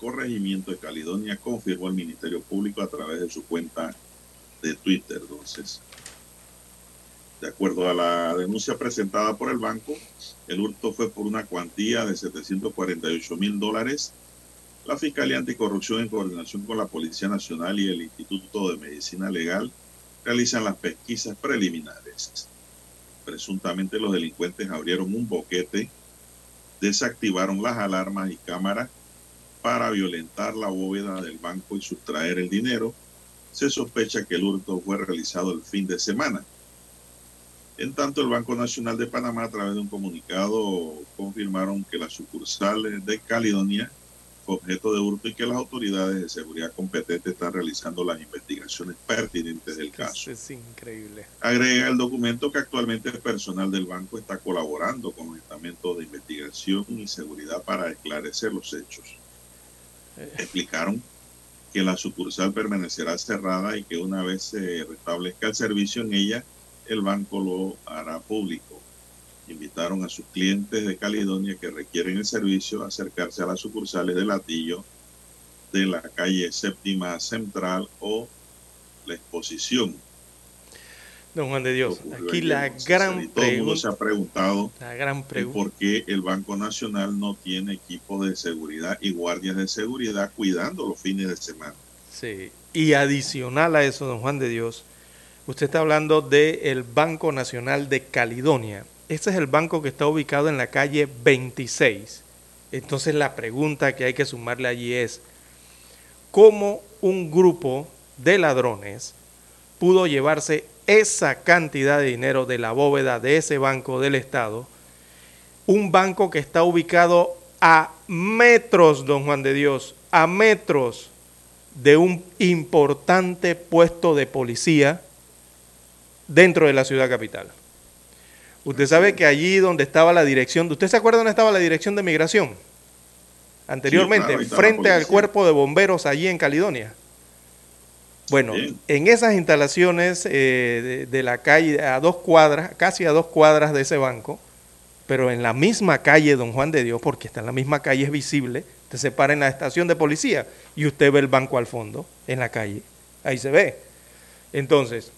corregimiento de Caledonia, confirmó el Ministerio Público a través de su cuenta de Twitter. Entonces, de acuerdo a la denuncia presentada por el banco, el hurto fue por una cuantía de 748 mil dólares. La Fiscalía Anticorrupción, en coordinación con la Policía Nacional y el Instituto de Medicina Legal, realizan las pesquisas preliminares. Presuntamente los delincuentes abrieron un boquete, desactivaron las alarmas y cámaras para violentar la bóveda del banco y sustraer el dinero. Se sospecha que el hurto fue realizado el fin de semana. En tanto, el Banco Nacional de Panamá, a través de un comunicado, confirmaron que la sucursal de Caledonia fue objeto de hurto y que las autoridades de seguridad competentes están realizando las investigaciones pertinentes del caso. Es increíble. Agrega el documento que actualmente el personal del banco está colaborando con los estamentos de investigación y seguridad para esclarecer los hechos explicaron que la sucursal permanecerá cerrada y que una vez se restablezca el servicio en ella, el banco lo hará público. Invitaron a sus clientes de Caledonia que requieren el servicio a acercarse a las sucursales de Latillo de la calle séptima central o la exposición. Don Juan de Dios, aquí la gran todo el mundo se ha preguntado la gran por qué el Banco Nacional no tiene equipos de seguridad y guardias de seguridad cuidando los fines de semana. Sí, y adicional a eso, don Juan de Dios, usted está hablando del Banco Nacional de Caledonia. Este es el banco que está ubicado en la calle 26. Entonces la pregunta que hay que sumarle allí es, ¿cómo un grupo de ladrones pudo llevarse esa cantidad de dinero de la bóveda de ese banco del Estado, un banco que está ubicado a metros, don Juan de Dios, a metros de un importante puesto de policía dentro de la ciudad capital. Usted sabe que allí donde estaba la dirección, ¿usted se acuerda dónde estaba la dirección de migración? Anteriormente, Sí, claro, frente al cuerpo de bomberos allí en Caledonia. Bueno, en esas instalaciones eh, de, de la calle, a dos cuadras, casi a dos cuadras de ese banco, pero en la misma calle Don Juan de Dios, porque está en la misma calle, es visible, usted se para en la estación de policía y usted ve el banco al fondo, en la calle, ahí se ve. Entonces,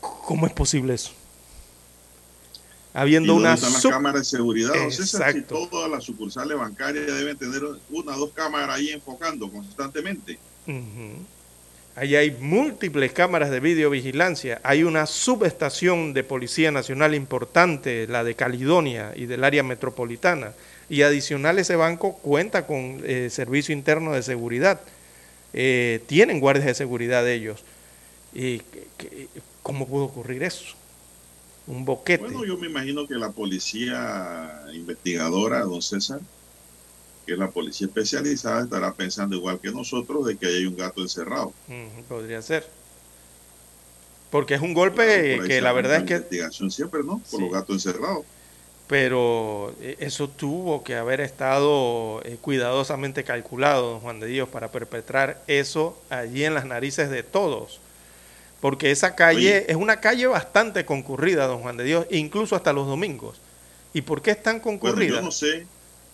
¿cómo es posible eso? Habiendo ¿Y una están las cámaras de seguridad? don César? Si Exacto. todas las sucursales bancarias deben tener una o dos cámaras ahí enfocando constantemente. Ujú. Ahí hay múltiples cámaras de videovigilancia. Hay una subestación de Policía Nacional importante, la de Caledonia y del área metropolitana. Y adicional ese banco cuenta con eh, servicio interno de seguridad. Eh, tienen guardias de seguridad ellos. ¿Y cómo pudo ocurrir eso? un boquete. Bueno, yo me imagino que la policía investigadora, don César, que la policía especializada, estará pensando igual que nosotros de que hay un gato encerrado. Podría ser. Porque es un golpe que la verdad es que... investigación siempre, ¿no? Por Sí. los gatos encerrados. Pero eh, eso tuvo que haber estado eh, cuidadosamente calculado, don Juan de Dios, para perpetrar eso allí en las narices de todos. Porque esa calle Oye. es una calle bastante concurrida, don Juan de Dios, incluso hasta los domingos. ¿Y por qué es tan Bueno, concurrida? yo no sé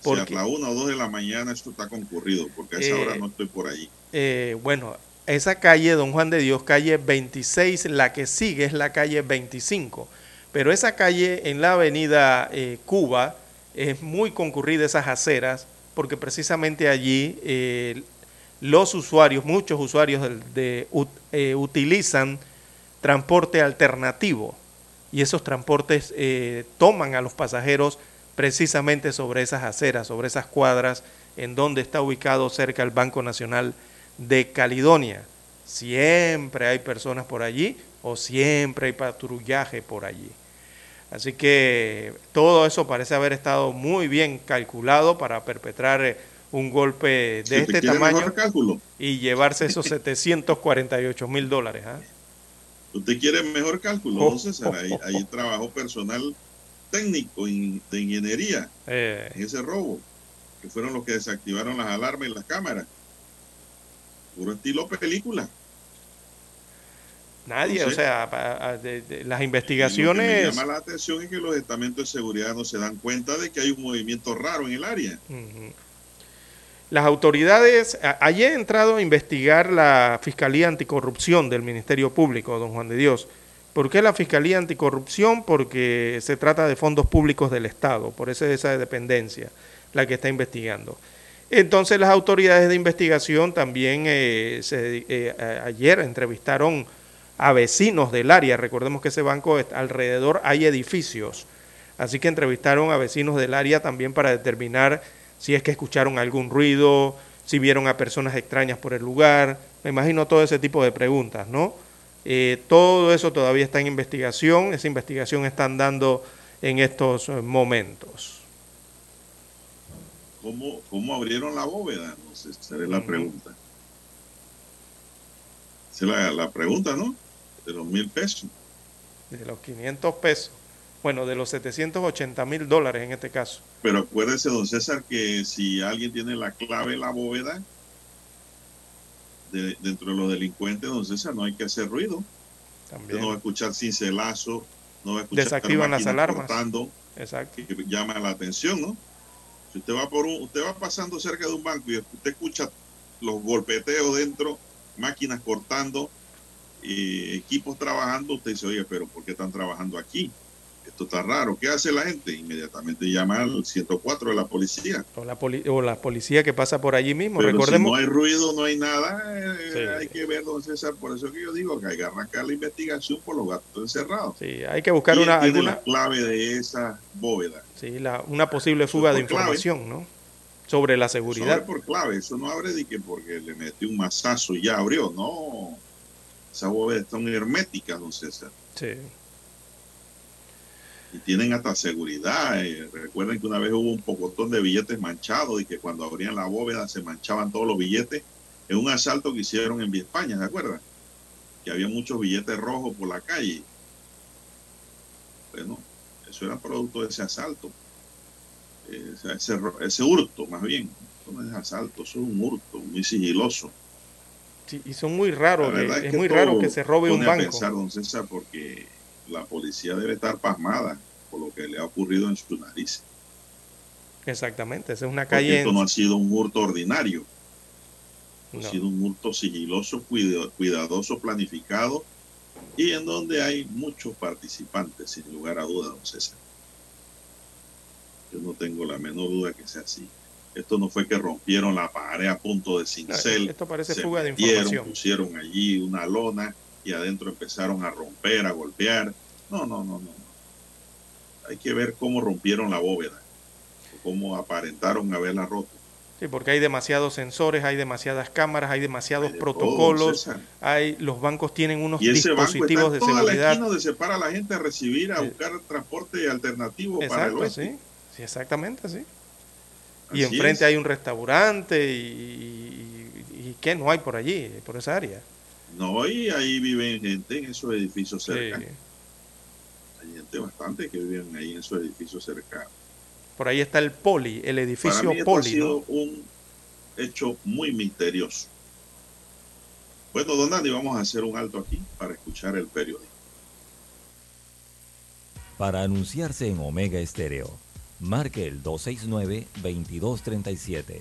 si a la una o dos de la mañana esto está concurrido, porque a esa Eh, hora no estoy por allí. Eh, bueno, esa calle, don Juan de Dios, calle 26, la que sigue es la calle 25. Pero esa calle en la avenida eh, Cuba es muy concurrida, esas aceras, porque precisamente allí eh, los usuarios, muchos usuarios de, eh, utilizan transporte alternativo y esos transportes eh, toman a los pasajeros precisamente sobre esas aceras, sobre esas cuadras en donde está ubicado cerca el Banco Nacional de Caledonia. Siempre hay personas por allí o siempre hay patrullaje por allí. Así que todo eso parece haber estado muy bien calculado para perpetrar eh, un golpe de este tamaño y llevarse esos 748 mil dólares. ¿ah? usted quiere mejor cálculo, Oh, don César. Ahí, ahí trabajó personal técnico de ingeniería Eh, en ese robo, que fueron los que desactivaron las alarmas y las cámaras. Puro estilo película. nadie, o sea, a- de- de- las Y Lo que me investigaciones... llama la atención es que los estamentos de seguridad no se dan cuenta de que hay un movimiento raro en el área. Las autoridades, a- ayer ha entrado a investigar la Fiscalía Anticorrupción del Ministerio Público, don Juan de Dios. ¿Por qué la Fiscalía Anticorrupción? Porque se trata de fondos públicos del Estado, por eso es esa dependencia la que está investigando. Entonces las autoridades de investigación también eh, eh, ayer entrevistaron a vecinos del área. Recordemos que ese banco alrededor hay edificios. Así que entrevistaron a vecinos del área también para determinar si es que escucharon algún ruido, si vieron a personas extrañas por el lugar. Me imagino todo ese tipo de preguntas, ¿no? Eh, todo eso todavía está en investigación. Esa investigación están dando en estos eh, momentos. ¿Cómo, cómo abrieron la bóveda? No sé, esa es la pregunta. Esa es la, la pregunta, ¿no? De los mil pesos. De los 500 pesos. Bueno, de los 780 mil dólares en este caso. Pero acuérdese, don César, que si alguien tiene la clave de la bóveda, de- dentro de los delincuentes, don César, no hay que hacer ruido. Usted También. no va a escuchar cincelazo, no va a escuchar Desactivan las alarmas. cortando, Exacto. que que llama la atención, ¿no? Si usted va por un, usted va pasando cerca de un banco y usted escucha los golpeteos dentro, máquinas cortando, eh, equipos trabajando, usted dice, oye, pero ¿por qué están trabajando aquí? Esto está raro. ¿Qué hace la gente? Inmediatamente llama al 104 de la policía. O la, poli- o la policía que pasa por allí mismo. Pero Recordemos. si no hay ruido, no hay nada, eh, Sí. hay que ver, don César. Por eso que yo digo que hay que arrancar la investigación por los gatos encerrados. Sí, hay que buscar ¿Quién una, alguna, la clave de esa bóveda? sí, la- una posible fuga de clave. información, ¿no? Sobre la seguridad. por clave, eso no abre de que porque le metió un mazazo y ya abrió, no. Esas bóvedas están herméticas, don César. Sí. Y tienen hasta seguridad. eh, Recuerden que una vez hubo un pocotón de billetes manchados y que cuando abrían la bóveda se manchaban todos los billetes en un asalto que hicieron en España, ¿se acuerdan? Que había muchos billetes rojos por la calle. Bueno, eso era producto de ese asalto. Eh, ese, ese hurto, más bien. Eso no es asalto, eso es un hurto, muy sigiloso. Sí, y son muy raros, es, muy todo raro que se robe un pone a banco. pensar, don César, porque la policía debe estar pasmada por lo que le ha ocurrido en su nariz. Exactamente, esa es una Porque calle. esto no ha sido un hurto ordinario, No. ha sido un hurto sigiloso, cuida- cuidadoso, planificado y en donde hay muchos participantes, sin lugar a dudas, don César. Yo no tengo la menor duda que sea así. Esto no fue que rompieron la pared a punto de cincel. esto parece se fuga de información. Pusieron allí una lona y adentro empezaron a romper, a golpear. No, no, no, no. no. Hay que ver cómo rompieron la bóveda, cómo aparentaron haberla roto. Sí, porque hay demasiados sensores, hay demasiadas cámaras, hay demasiados Hay de protocolos, todo, hay los bancos tienen unos Y dispositivos de seguridad. donde se para la gente a recibir, a Sí. buscar transporte alternativo para el oeste. sí. Sí, exactamente, sí. Y Así enfrente es. hay un restaurante y, y, y ¿qué no hay por allí, por esa área? No, y ahí viven gente en esos edificios Sí. cercanos. Hay gente bastante que viven ahí en esos edificios cercanos. Por ahí está el Poli, el Para edificio mí esto ha Poli, sido ¿no? un hecho muy misterioso. Bueno, don Dani, vamos a hacer un alto aquí para escuchar el periódico. Para anunciarse en Omega Estéreo, marque el 269-2237.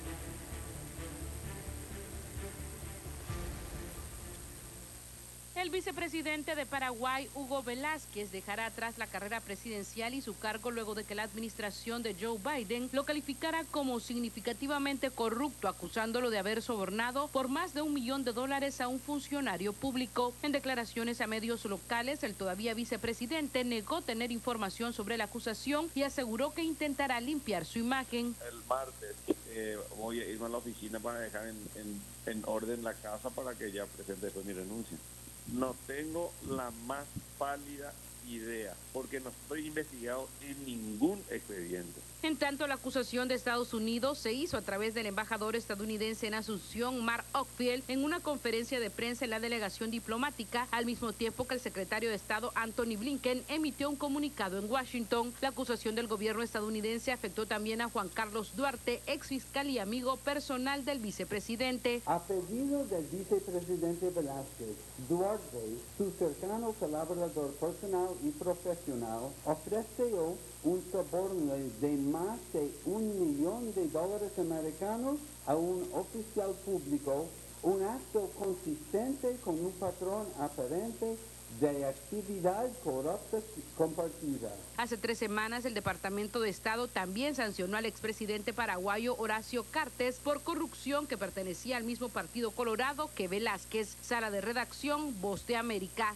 El vicepresidente de Paraguay, Hugo Velázquez, dejará atrás la carrera presidencial y su cargo luego de que la administración de Joe Biden lo calificara como significativamente corrupto, acusándolo de haber sobornado por más de un millón de dólares a un funcionario público. En declaraciones a medios locales, el todavía vicepresidente negó tener información sobre la acusación y aseguró que intentará limpiar su imagen. el martes eh, voy a irme a la oficina para dejar en, en- en orden la casa para que ya presente mi renuncia. No tengo la más pálida idea, porque no estoy investigado en ningún expediente. En tanto, la acusación de Estados Unidos se hizo a través del embajador estadounidense en Asunción, Mark Ockfield, en una conferencia de prensa en la delegación diplomática, al mismo tiempo que el secretario de Estado Anthony Blinken emitió un comunicado en Washington. La acusación del gobierno estadounidense afectó también a Juan Carlos Duarte, ex fiscal y amigo personal del vicepresidente. A pedido del vicepresidente Velázquez, Duarte, su cercano colaborador personal y profesional, ofreció un soborno de más de un millón de dólares americanos a un oficial público, un acto consistente con un patrón aparente de actividad corrupta compartida. Hace tres semanas el Departamento de Estado también sancionó al expresidente paraguayo Horacio Cartes por corrupción que pertenecía al mismo partido colorado que Velázquez. Sala de redacción, Voz de América.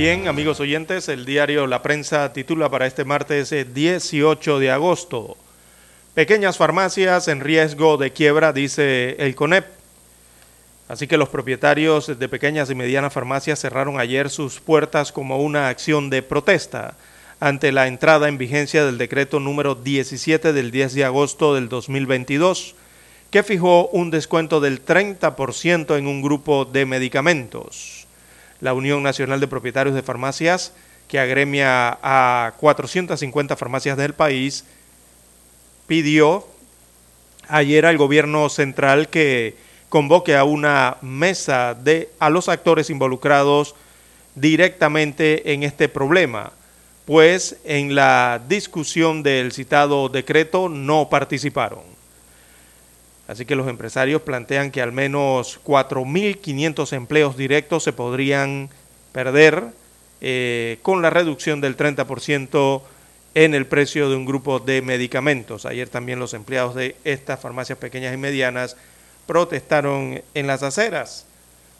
Bien, amigos oyentes, el diario La Prensa titula para este martes eh, 18 de agosto. Pequeñas farmacias en riesgo de quiebra, dice el CONEP. Así que los propietarios de pequeñas y medianas farmacias cerraron ayer sus puertas como una acción de protesta ante la entrada en vigencia del decreto número 17 del 10 de agosto del 2022, que fijó un descuento del 30% en un grupo de medicamentos. La Unión Nacional de Propietarios de Farmacias, que agremia a 450 farmacias del país, pidió ayer al gobierno central que convoque a una mesa de a los actores involucrados directamente en este problema, pues en la discusión del citado decreto no participaron. Así que los empresarios plantean que al menos 4.500 empleos directos se podrían perder eh, con la reducción del 30% en el precio de un grupo de medicamentos. Ayer también los empleados de estas farmacias pequeñas y medianas protestaron en las aceras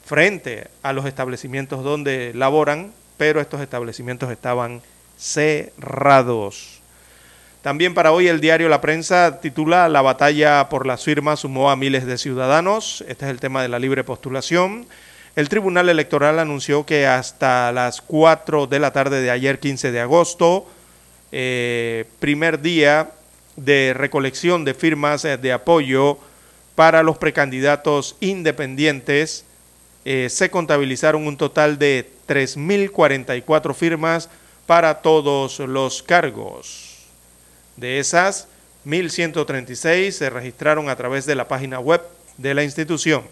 frente a los establecimientos donde laboran, pero estos establecimientos estaban cerrados. También para hoy el diario La Prensa titula La batalla por las firmas sumó a miles de ciudadanos. Este es el tema de la libre postulación. El Tribunal Electoral anunció que hasta las 4 de la tarde de ayer, 15 de agosto, eh, primer día de recolección de firmas eh, de apoyo para los precandidatos independientes, eh, se contabilizaron un total de 3.044 firmas para todos los cargos. De esas, 1.136 se registraron a través de la página web de la institución.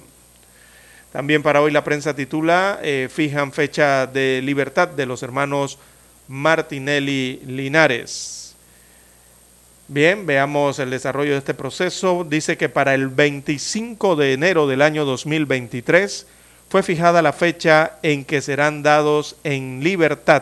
También para hoy la prensa titula, eh, fijan fecha de libertad de los hermanos Martinelli Linares. Bien, veamos el desarrollo de este proceso. Dice que para el 25 de enero del año 2023 fue fijada la fecha en que serán dados en libertad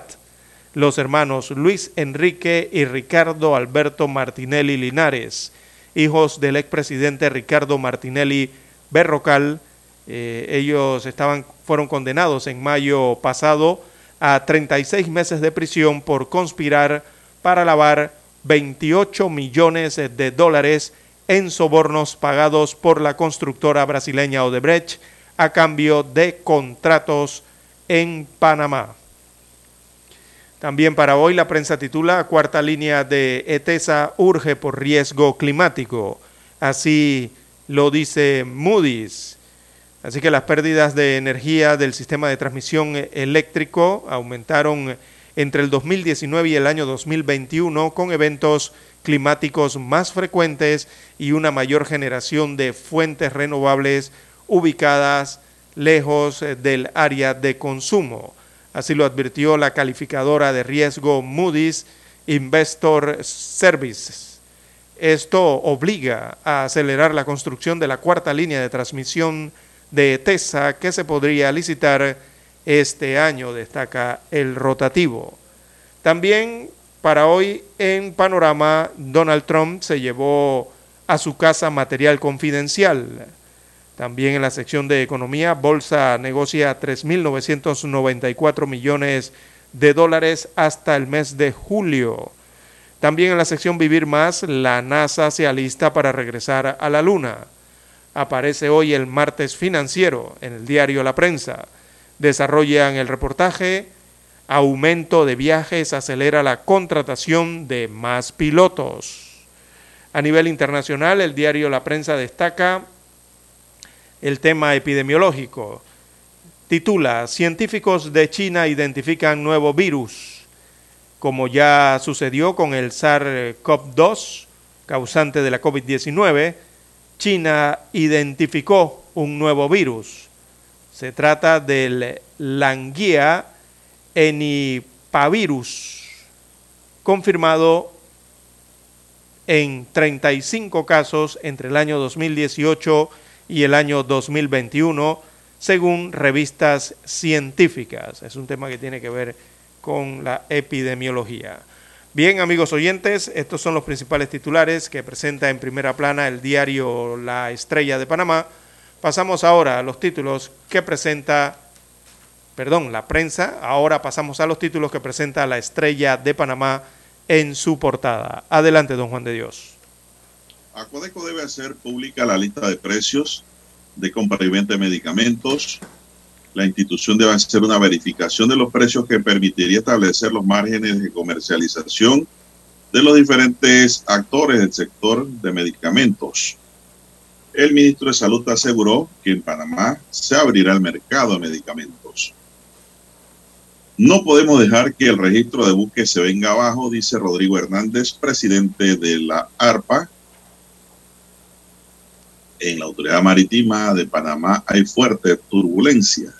los hermanos Luis Enrique y Ricardo Alberto Martinelli Linares, hijos del expresidente Ricardo Martinelli Berrocal. Eh, ellos estaban, fueron condenados en mayo pasado a 36 meses de prisión por conspirar para lavar 28 millones de dólares en sobornos pagados por la constructora brasileña Odebrecht a cambio de contratos en Panamá. También para hoy la prensa titula Cuarta línea de ETESA urge por riesgo climático. Así lo dice Moody's. Así que las pérdidas de energía del sistema de transmisión eléctrico aumentaron entre el 2019 y el año 2021 con eventos climáticos más frecuentes y una mayor generación de fuentes renovables ubicadas lejos del área de consumo. Así lo advirtió la calificadora de riesgo Moody's Investor Services. Esto obliga a acelerar la construcción de la cuarta línea de transmisión de TESA que se podría licitar este año, destaca el rotativo. También para hoy en Panorama, Donald Trump se llevó a su casa material confidencial. También en la sección de economía, Bolsa negocia 3.994 millones de dólares hasta el mes de julio. También en la sección Vivir Más, la NASA se alista para regresar a la Luna. Aparece hoy el martes financiero en el diario La Prensa. Desarrollan el reportaje, aumento de viajes acelera la contratación de más pilotos. A nivel internacional, el diario La Prensa destaca el tema epidemiológico. Titula, científicos de China identifican nuevo virus, como ya sucedió con el SARS-CoV-2, causante de la COVID-19, China identificó un nuevo virus. Se trata del Languia enipavirus, confirmado en 35 casos entre el año 2018 y el año 2021, según revistas científicas. Es un tema que tiene que ver con la epidemiología. Bien, amigos oyentes, estos son los principales titulares que presenta en primera plana el diario La Estrella de Panamá. Pasamos ahora a los títulos que presenta, perdón, la prensa. Ahora pasamos a los títulos que presenta La Estrella de Panamá en su portada. Adelante, don Juan de Dios. Acodeco debe hacer pública la lista de precios de compra y venta de medicamentos. La institución debe hacer una verificación de los precios que permitiría establecer los márgenes de comercialización de los diferentes actores del sector de medicamentos. El ministro de Salud aseguró que en Panamá se abrirá el mercado de medicamentos. No podemos dejar que el registro de buques se venga abajo, dice Rodrigo Hernández, presidente de la ARPA. En la Autoridad Marítima de Panamá hay fuerte turbulencia.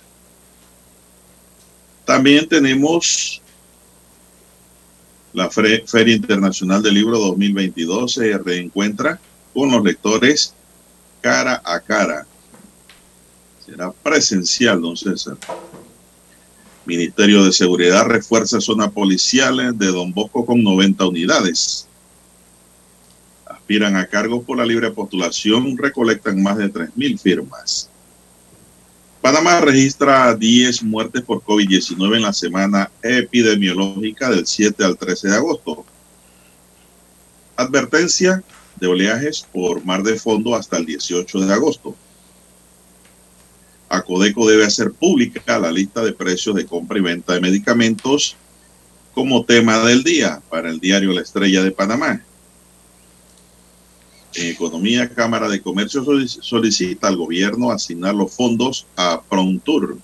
También tenemos la Feria Internacional del Libro 2022 se reencuentra con los lectores cara a cara. Será presencial, don César. Ministerio de Seguridad refuerza zona policial de Don Bosco con 90 unidades. Aspiran a cargos por la libre postulación, recolectan más de 3.000 firmas. Panamá registra 10 muertes por COVID-19 en la semana epidemiológica del 7 al 13 de agosto. Advertencia de oleajes por mar de fondo hasta el 18 de agosto. Acodeco debe hacer pública la lista de precios de compra y venta de medicamentos como tema del día para el diario La Estrella de Panamá. En Economía, Cámara de Comercio solicita al gobierno asignar los fondos a Prontur.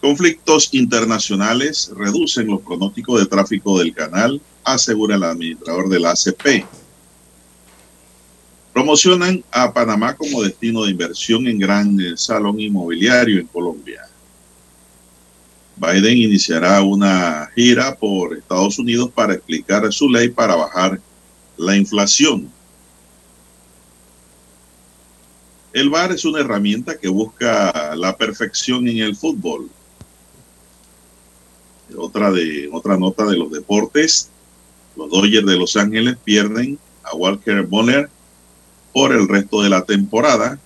Conflictos internacionales reducen los pronósticos de tráfico del canal, asegura el administrador de la ACP. Promocionan a Panamá como destino de inversión en gran salón inmobiliario en Colombia. Biden iniciará una gira por Estados Unidos para explicar su ley para bajar la inflación. El VAR es una herramienta que busca la perfección en el fútbol. Otra, de, otra nota de los deportes. Los Dodgers de Los Ángeles pierden a Walker Bonner por el resto de la temporada.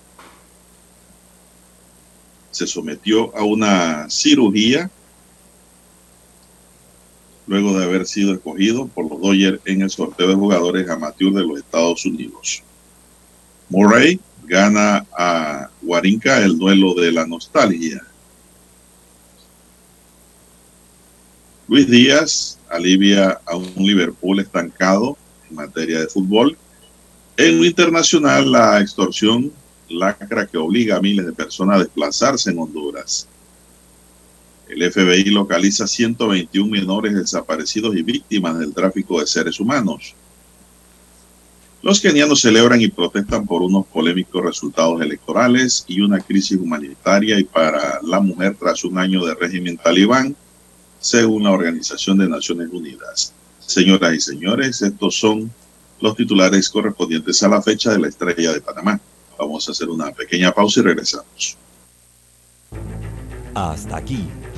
Se sometió a una cirugía luego de haber sido escogido por los Dodgers en el sorteo de jugadores amateur de los Estados Unidos. Murray gana a Guarinca el duelo de la nostalgia. Luis Díaz alivia a un Liverpool estancado en materia de fútbol. En lo internacional, la extorsión lacra que obliga a miles de personas a desplazarse en Honduras. El FBI localiza 121 menores desaparecidos y víctimas del tráfico de seres humanos. Los kenianos celebran y protestan por unos polémicos resultados electorales y una crisis humanitaria y para la mujer tras un año de régimen talibán, según la Organización de Naciones Unidas. Señoras y señores, estos son los titulares correspondientes a la fecha de la estrella de Panamá. Vamos a hacer una pequeña pausa y regresamos. Hasta aquí.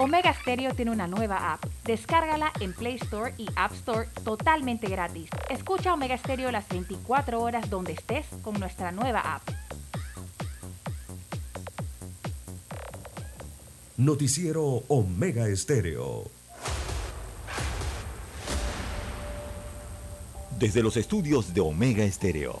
Omega Stereo tiene una nueva app. Descárgala en Play Store y App Store totalmente gratis. Escucha Omega Stereo las 24 horas donde estés con nuestra nueva app. Noticiero Omega Estéreo. Desde los estudios de Omega Estéreo,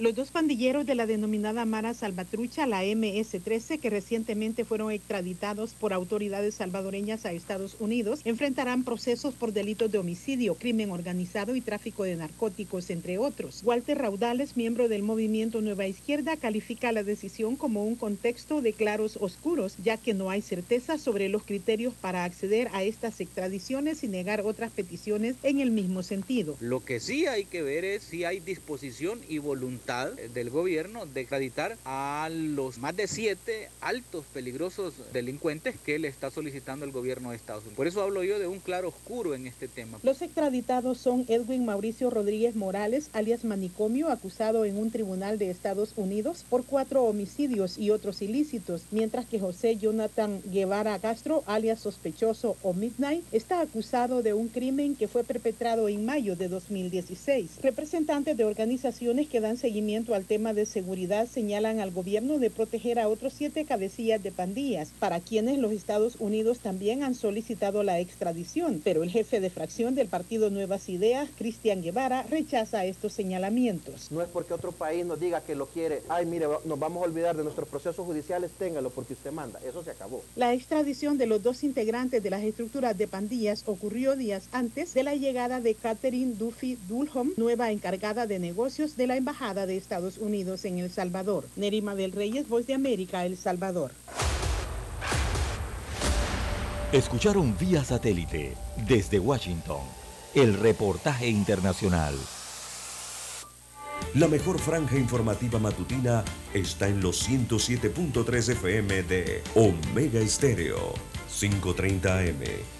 Los dos pandilleros de la denominada Mara Salvatrucha, la MS-13, que recientemente fueron extraditados por autoridades salvadoreñas a Estados Unidos, enfrentarán procesos por delitos de homicidio, crimen organizado y tráfico de narcóticos, entre otros. Walter Raudales, miembro del movimiento Nueva Izquierda, califica la decisión como un contexto de claros oscuros, ya que no hay certeza sobre los criterios para acceder a estas extradiciones y negar otras peticiones en el mismo sentido. Lo que sí hay que ver es si hay disposición y voluntad del gobierno de extraditar a los más de siete altos peligrosos delincuentes que le está solicitando el gobierno de Estados Unidos. Por eso hablo yo de un claro oscuro en este tema. Los extraditados son Edwin Mauricio Rodríguez Morales, alias Manicomio, acusado en un tribunal de Estados Unidos por cuatro homicidios y otros ilícitos, mientras que José Jonathan Guevara Castro, alias sospechoso o Midnight, está acusado de un crimen que fue perpetrado en mayo de 2016. Representantes de organizaciones que dan seguimiento al tema de seguridad señalan al gobierno de proteger a otros siete cabecillas de pandillas, para quienes los Estados Unidos también han solicitado la extradición, pero el jefe de fracción del partido Nuevas Ideas, Cristian Guevara, rechaza estos señalamientos. No es porque otro país nos diga que lo quiere, ay mire, nos vamos a olvidar de nuestros procesos judiciales, téngalo porque usted manda, eso se acabó. La extradición de los dos integrantes de las estructuras de pandillas ocurrió días antes de la llegada de Catherine Duffy Dulholm, nueva encargada de negocios de la Embajada de Estados Unidos en El Salvador. Nerima del Reyes, Voz de América, El Salvador. Escucharon vía satélite desde Washington el reportaje internacional. La mejor franja informativa matutina está en los 107.3 FM de Omega Estéreo, 530 AM.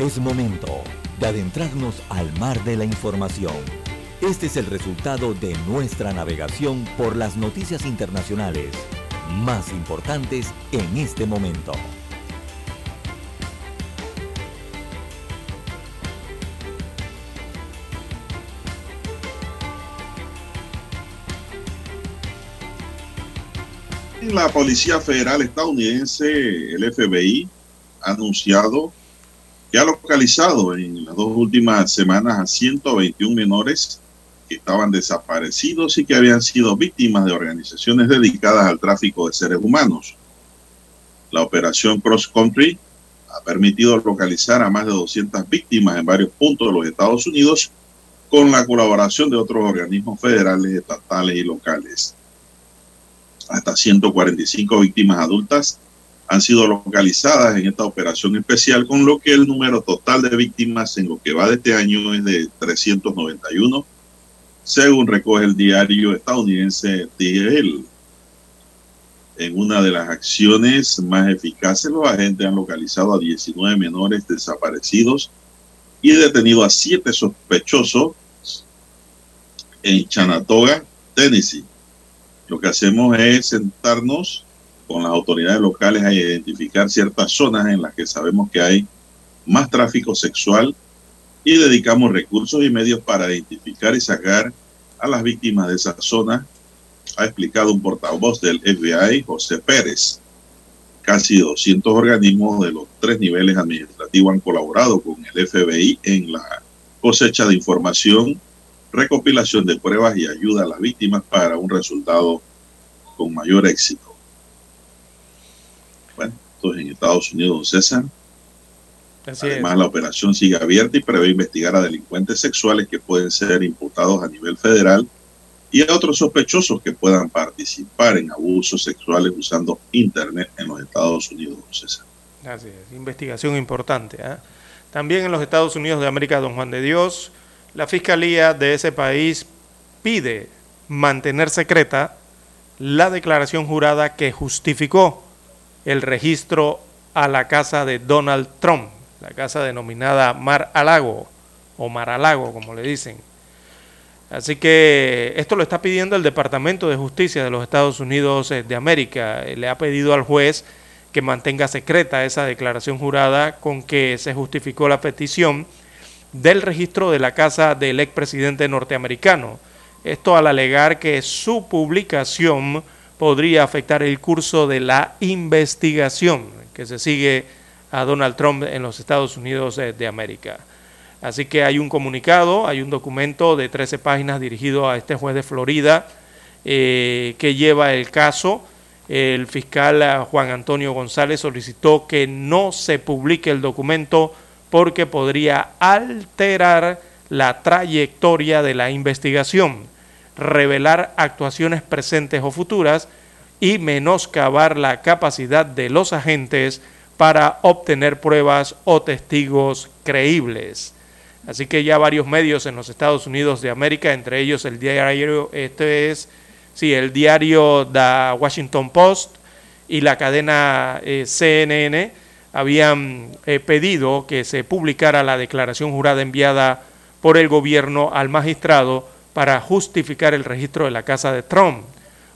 Es momento de adentrarnos al mar de la información. Este es el resultado de nuestra navegación por las noticias internacionales más importantes en este momento. La Policía Federal estadounidense, el FBI, ha anunciado que ha localizado en las dos últimas semanas a 121 menores que estaban desaparecidos y que habían sido víctimas de organizaciones dedicadas al tráfico de seres humanos. La operación Cross Country ha permitido localizar a más de 200 víctimas en varios puntos de los Estados Unidos con la colaboración de otros organismos federales, estatales y locales. Hasta 145 víctimas adultas han sido localizadas en esta operación especial, con lo que el número total de víctimas en lo que va de este año es de 391, según recoge el diario estadounidense The En una de las acciones más eficaces, los agentes han localizado a 19 menores desaparecidos y detenido a 7 sospechosos en Chanatoga, Tennessee. Lo que hacemos es sentarnos con las autoridades locales a identificar ciertas zonas en las que sabemos que hay más tráfico sexual y dedicamos recursos y medios para identificar y sacar a las víctimas de esa zona, ha explicado un portavoz del FBI, José Pérez. Casi 200 organismos de los tres niveles administrativos han colaborado con el FBI en la cosecha de información, recopilación de pruebas y ayuda a las víctimas para un resultado con mayor éxito. En Estados Unidos, don César. Así Además, es. la operación sigue abierta y prevé investigar a delincuentes sexuales que pueden ser imputados a nivel federal y a otros sospechosos que puedan participar en abusos sexuales usando Internet en los Estados Unidos, don César. Así es, investigación importante. ¿ah? También en los Estados Unidos de América, don Juan de Dios, la Fiscalía de ese país pide mantener secreta la declaración jurada que justificó el registro a la casa de Donald Trump, la casa denominada Mar a Lago o Mar a Lago, como le dicen. Así que esto lo está pidiendo el Departamento de Justicia de los Estados Unidos eh, de América. Le ha pedido al juez que mantenga secreta esa declaración jurada con que se justificó la petición del registro de la casa del expresidente norteamericano. Esto al alegar que su publicación podría afectar el curso de la investigación que se sigue a Donald Trump en los Estados Unidos eh, de América. Así que hay un comunicado, hay un documento de 13 páginas dirigido a este juez de Florida eh, que lleva el caso. El fiscal eh, Juan Antonio González solicitó que no se publique el documento porque podría alterar la trayectoria de la investigación, revelar actuaciones presentes o futuras y menoscabar la capacidad de los agentes para obtener pruebas o testigos creíbles. Así que ya varios medios en los Estados Unidos de América, entre ellos el diario, este es, sí, el diario The Washington Post y la cadena eh, CNN, habían eh, pedido que se publicara la declaración jurada enviada por el gobierno al magistrado para justificar el registro de la casa de Trump,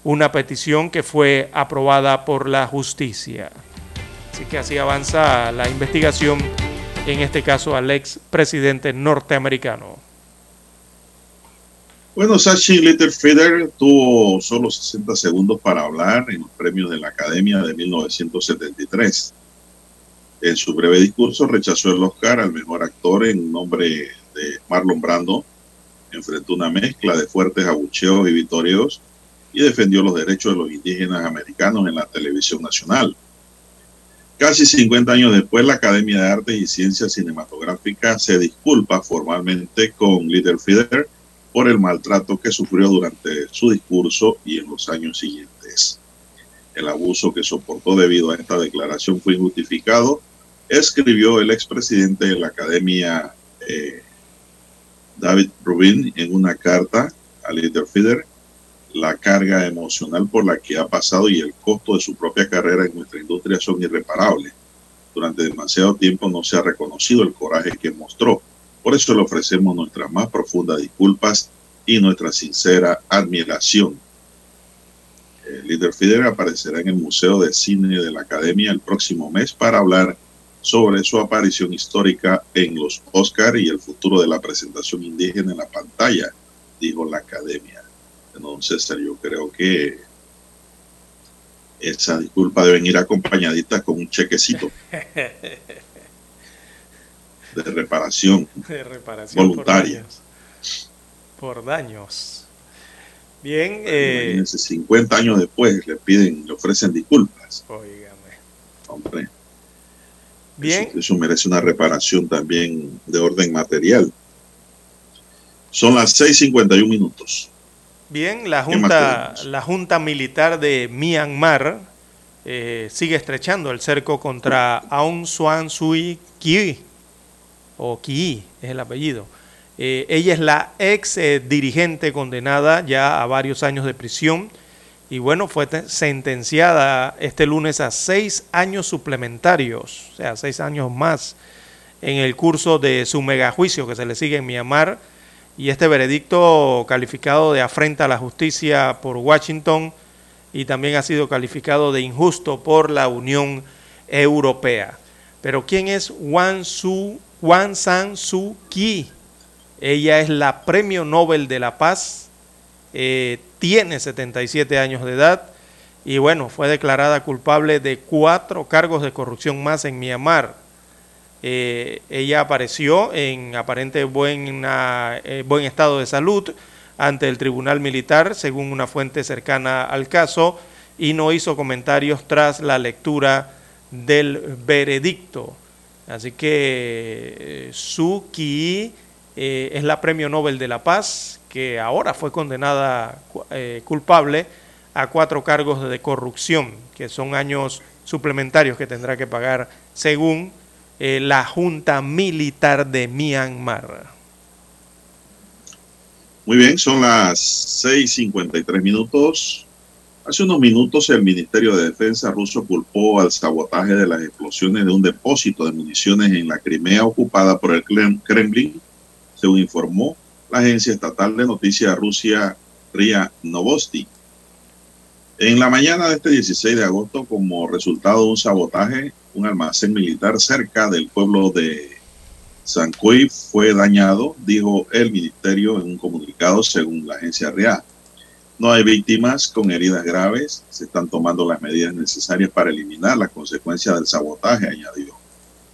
una petición que fue aprobada por la justicia. Así que así avanza la investigación en este caso al ex presidente norteamericano. Bueno, Sachi Littlefield tuvo solo 60 segundos para hablar en los premios de la Academia de 1973. En su breve discurso rechazó el Oscar al mejor actor en nombre de Marlon Brando. Enfrentó una mezcla de fuertes abucheos y vitorios y defendió los derechos de los indígenas americanos en la televisión nacional. Casi 50 años después, la Academia de Artes y Ciencias Cinematográficas se disculpa formalmente con Littlefield por el maltrato que sufrió durante su discurso y en los años siguientes. El abuso que soportó debido a esta declaración fue injustificado, escribió el expresidente de la Academia, eh, David Rubin, en una carta a Littlefield la carga emocional por la que ha pasado y el costo de su propia carrera en nuestra industria son irreparables. Durante demasiado tiempo no se ha reconocido el coraje que mostró. Por eso le ofrecemos nuestras más profundas disculpas y nuestra sincera admiración. El líder Fidel aparecerá en el Museo de Cine de la Academia el próximo mes para hablar sobre su aparición histórica en los Oscar y el futuro de la presentación indígena en la pantalla, dijo la Academia. Entonces, yo creo que esa disculpa deben ir acompañaditas con un chequecito de reparación, de reparación voluntaria. Por daños. Bien. Eh, 50 años después le piden, le ofrecen disculpas. Óigame. Hombre. Bien. Eso, eso merece una reparación también de orden material. Son las 6:51 minutos. Bien, la Junta, la junta Militar de Myanmar eh, sigue estrechando el cerco contra Aung San Suu Kyi, o Kyi es el apellido. Eh, ella es la ex eh, dirigente condenada ya a varios años de prisión y bueno, fue sentenciada este lunes a seis años suplementarios, o sea, seis años más en el curso de su megajuicio que se le sigue en Myanmar y este veredicto calificado de afrenta a la justicia por Washington y también ha sido calificado de injusto por la Unión Europea. Pero ¿quién es Wan, Su, Wan San Suu Kyi? Ella es la Premio Nobel de la Paz, eh, tiene 77 años de edad y bueno, fue declarada culpable de cuatro cargos de corrupción más en Myanmar eh, ella apareció en aparente buen, eh, buen estado de salud ante el tribunal militar, según una fuente cercana al caso, y no hizo comentarios tras la lectura del veredicto. Así que eh, Suki es la Premio Nobel de la Paz, que ahora fue condenada culpable a cuatro cargos de corrupción, que son años suplementarios que tendrá que pagar según eh, la Junta Militar de Myanmar. Muy bien, son las 6.53 minutos. Hace unos minutos el Ministerio de Defensa ruso culpó al sabotaje de las explosiones de un depósito de municiones en la Crimea ocupada por el Kremlin, según informó la agencia estatal de noticias Rusia RIA Novosti. En la mañana de este 16 de agosto, como resultado de un sabotaje, un almacén militar cerca del pueblo de Sankoy fue dañado, dijo el ministerio en un comunicado según la agencia RIA. No hay víctimas con heridas graves, se están tomando las medidas necesarias para eliminar las consecuencias del sabotaje, añadió.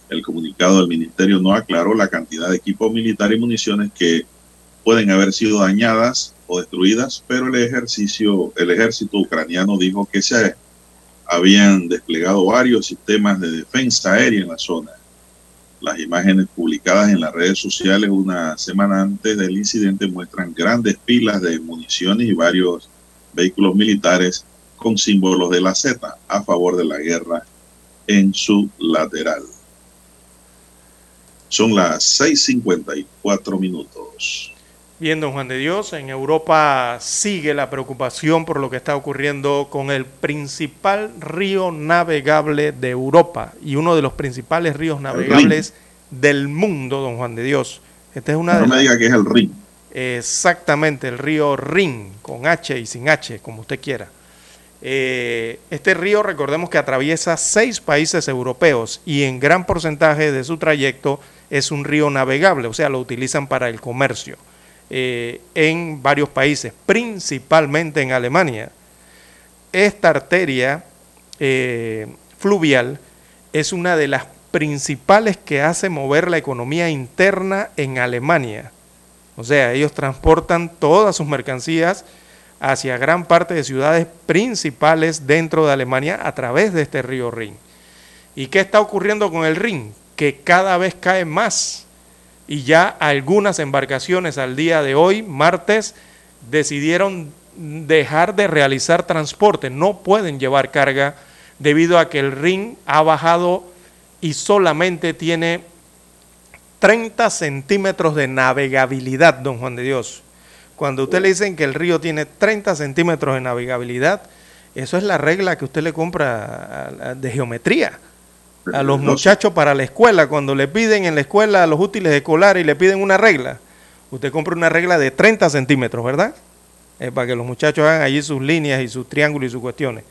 El comunicado del ministerio no aclaró la cantidad de equipo militar y municiones que pueden haber sido dañadas o destruidas, pero el ejercicio, el ejército ucraniano dijo que se habían desplegado varios sistemas de defensa aérea en la zona. Las imágenes publicadas en las redes sociales una semana antes del incidente muestran grandes pilas de municiones y varios vehículos militares con símbolos de la Z a favor de la guerra en su lateral. Son las 6:54 minutos. Bien, don Juan de Dios, en Europa sigue la preocupación por lo que está ocurriendo con el principal río navegable de Europa y uno de los principales ríos navegables del mundo, don Juan de Dios. Esta es una no me diga que es el Rin. Exactamente, el río Rin, con H y sin H, como usted quiera. Eh, este río, recordemos que atraviesa seis países europeos y en gran porcentaje de su trayecto es un río navegable, o sea, lo utilizan para el comercio. Eh, en varios países, principalmente en Alemania. Esta arteria eh, fluvial es una de las principales que hace mover la economía interna en Alemania. O sea, ellos transportan todas sus mercancías hacia gran parte de ciudades principales dentro de Alemania a través de este río Rin. ¿Y qué está ocurriendo con el Rin? Que cada vez cae más y ya algunas embarcaciones al día de hoy, martes, decidieron dejar de realizar transporte, no pueden llevar carga debido a que el ring ha bajado y solamente tiene 30 centímetros de navegabilidad, don Juan de Dios. Cuando usted le dicen que el río tiene 30 centímetros de navegabilidad, eso es la regla que usted le compra de geometría a los muchachos para la escuela, cuando le piden en la escuela a los útiles escolares y le piden una regla, usted compra una regla de 30 centímetros, ¿verdad? para que los muchachos hagan allí sus líneas y sus triángulos y sus cuestiones.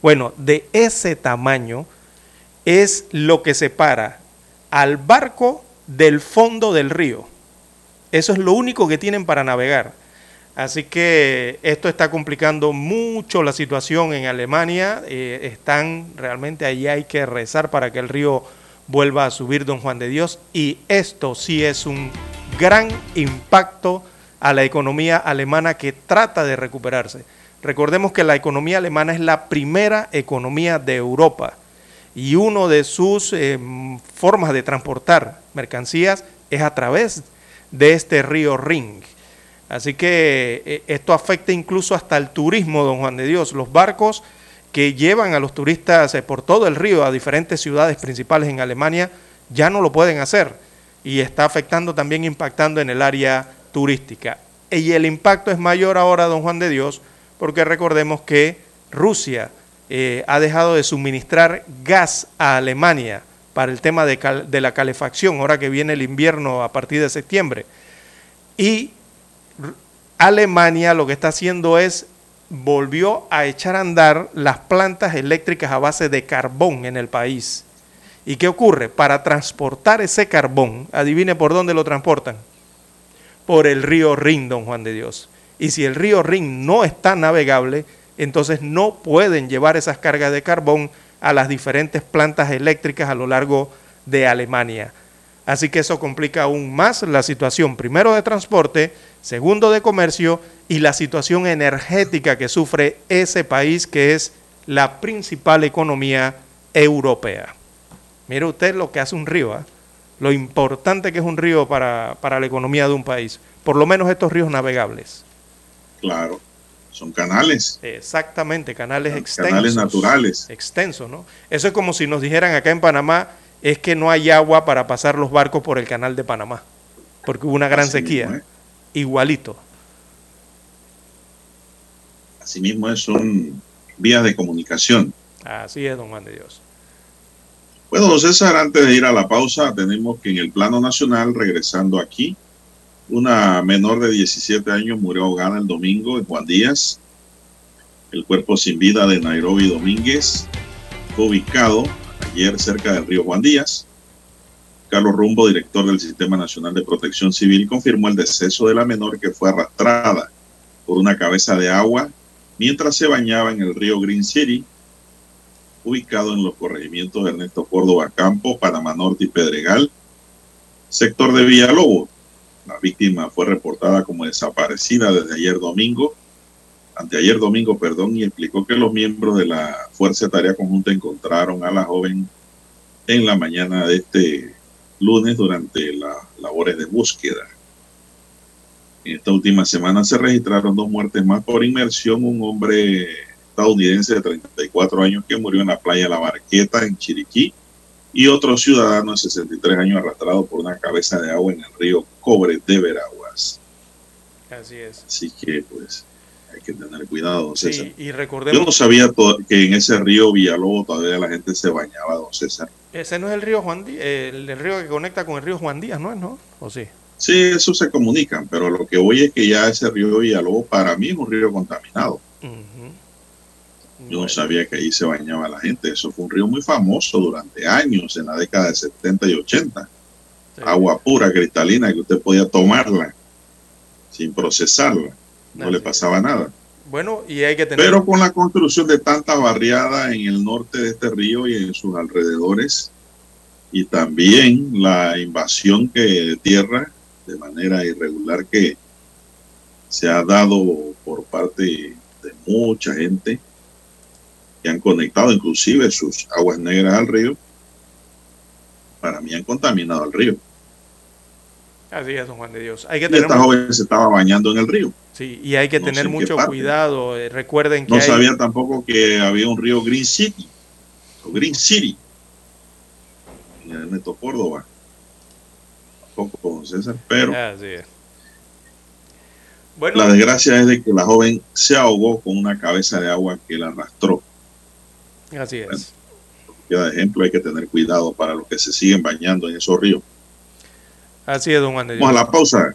Bueno, de ese tamaño es lo que separa al barco del fondo del río. Eso es lo único que tienen para navegar. Así que esto está complicando mucho la situación en Alemania. Eh, están realmente allí hay que rezar para que el río vuelva a subir, don Juan de Dios. Y esto sí es un gran impacto a la economía alemana que trata de recuperarse. Recordemos que la economía alemana es la primera economía de Europa y una de sus eh, formas de transportar mercancías es a través de este río Ring. Así que eh, esto afecta incluso hasta el turismo, don Juan de Dios. Los barcos que llevan a los turistas eh, por todo el río a diferentes ciudades principales en Alemania ya no lo pueden hacer y está afectando también, impactando en el área turística. Y el impacto es mayor ahora, don Juan de Dios, porque recordemos que Rusia eh, ha dejado de suministrar gas a Alemania para el tema de, de la calefacción, ahora que viene el invierno a partir de septiembre. Y Alemania lo que está haciendo es volvió a echar a andar las plantas eléctricas a base de carbón en el país. ¿Y qué ocurre? Para transportar ese carbón, adivine por dónde lo transportan. Por el río Rin, don Juan de Dios. Y si el río Rin no está navegable, entonces no pueden llevar esas cargas de carbón a las diferentes plantas eléctricas a lo largo de Alemania. Así que eso complica aún más la situación, primero de transporte, segundo de comercio y la situación energética que sufre ese país que es la principal economía europea. Mire usted lo que hace un río, ¿ah? lo importante que es un río para, para la economía de un país, por lo menos estos ríos navegables. Claro. Son canales. Exactamente, canales extensos. Canales naturales. Extensos, ¿no? Eso es como si nos dijeran acá en Panamá, es que no hay agua para pasar los barcos por el canal de Panamá, porque hubo una gran Así sequía. mismo, ¿eh? Igualito. Asimismo, es son vías de comunicación. Así es, don Juan de Dios. Bueno, don César, antes de ir a la pausa, tenemos que en el plano nacional, regresando aquí, una menor de 17 años murió ahogada el domingo en Juan Díaz. El cuerpo sin vida de Nairobi Domínguez fue ubicado ayer cerca del río Juan Díaz. Carlos Rumbo, director del Sistema Nacional de Protección Civil, confirmó el deceso de la menor que fue arrastrada por una cabeza de agua mientras se bañaba en el río Green City, ubicado en los corregimientos de Ernesto Córdoba Campo, Panamá Norte y Pedregal, sector de Villalobos. La víctima fue reportada como desaparecida desde ayer domingo, anteayer domingo, perdón, y explicó que los miembros de la Fuerza de Tarea Conjunta encontraron a la joven en la mañana de este lunes durante las labores de búsqueda. En esta última semana se registraron dos muertes más por inmersión. Un hombre estadounidense de 34 años que murió en la playa La Barqueta, en Chiriquí, y otro ciudadano de 63 años arrastrado por una cabeza de agua en el río Cobre de Veraguas. Así es. Así que, pues, hay que tener cuidado, don César. Sí, y Yo recordemos, no sabía que en ese río Villalobos todavía la gente se bañaba, don César. ese no es el río Juan Díaz, el, el río que conecta con el río Juan Díaz, ¿no es, no? ¿O sí? Sí, eso se comunican, pero lo que voy es que ya ese río Villalobos para mí es un río contaminado. Yo no sabía que ahí se bañaba la gente. Eso fue un río muy famoso durante años, en la década de 70 y 80. Agua pura, cristalina, que usted podía tomarla sin procesarla. No le pasaba nada. Bueno, y hay que tener... Pero con la construcción de tantas barriadas en el norte de este río y en sus alrededores, y también la invasión que de tierra de manera irregular que se ha dado por parte de mucha gente que han conectado inclusive sus aguas negras al río, para mí han contaminado el río. Así es, don Juan de Dios. Hay que Y tener, esta joven se estaba bañando en el río. Sí, y hay que no tener mucho cuidado. Eh, Recuerden que No hay... sabía tampoco que había un río Green City, o Green City, en Ernesto Córdoba. Tampoco, César, pero Así es. Bueno, la desgracia es de que la joven se ahogó con una cabeza de agua que la arrastró. así es. Queda de ejemplo, hay que tener cuidado para los que se siguen bañando en esos ríos. Así es, don Dios. Vamos a la pausa.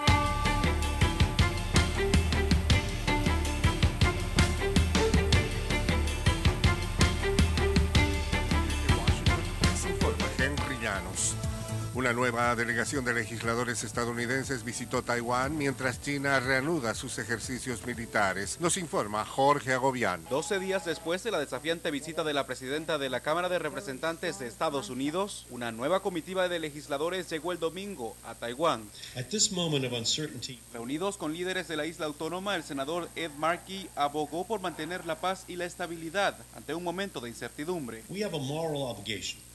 Una nueva delegación de legisladores estadounidenses visitó Taiwán mientras China reanuda sus ejercicios militares. Nos informa Jorge Agobián. 12 días después de la desafiante visita de la presidenta de la Cámara de Representantes de Estados Unidos, una nueva comitiva de legisladores llegó el domingo a Taiwán. Reunidos con líderes de la isla autónoma, el senador Ed Markey abogó por mantener la paz y la estabilidad ante un momento de incertidumbre.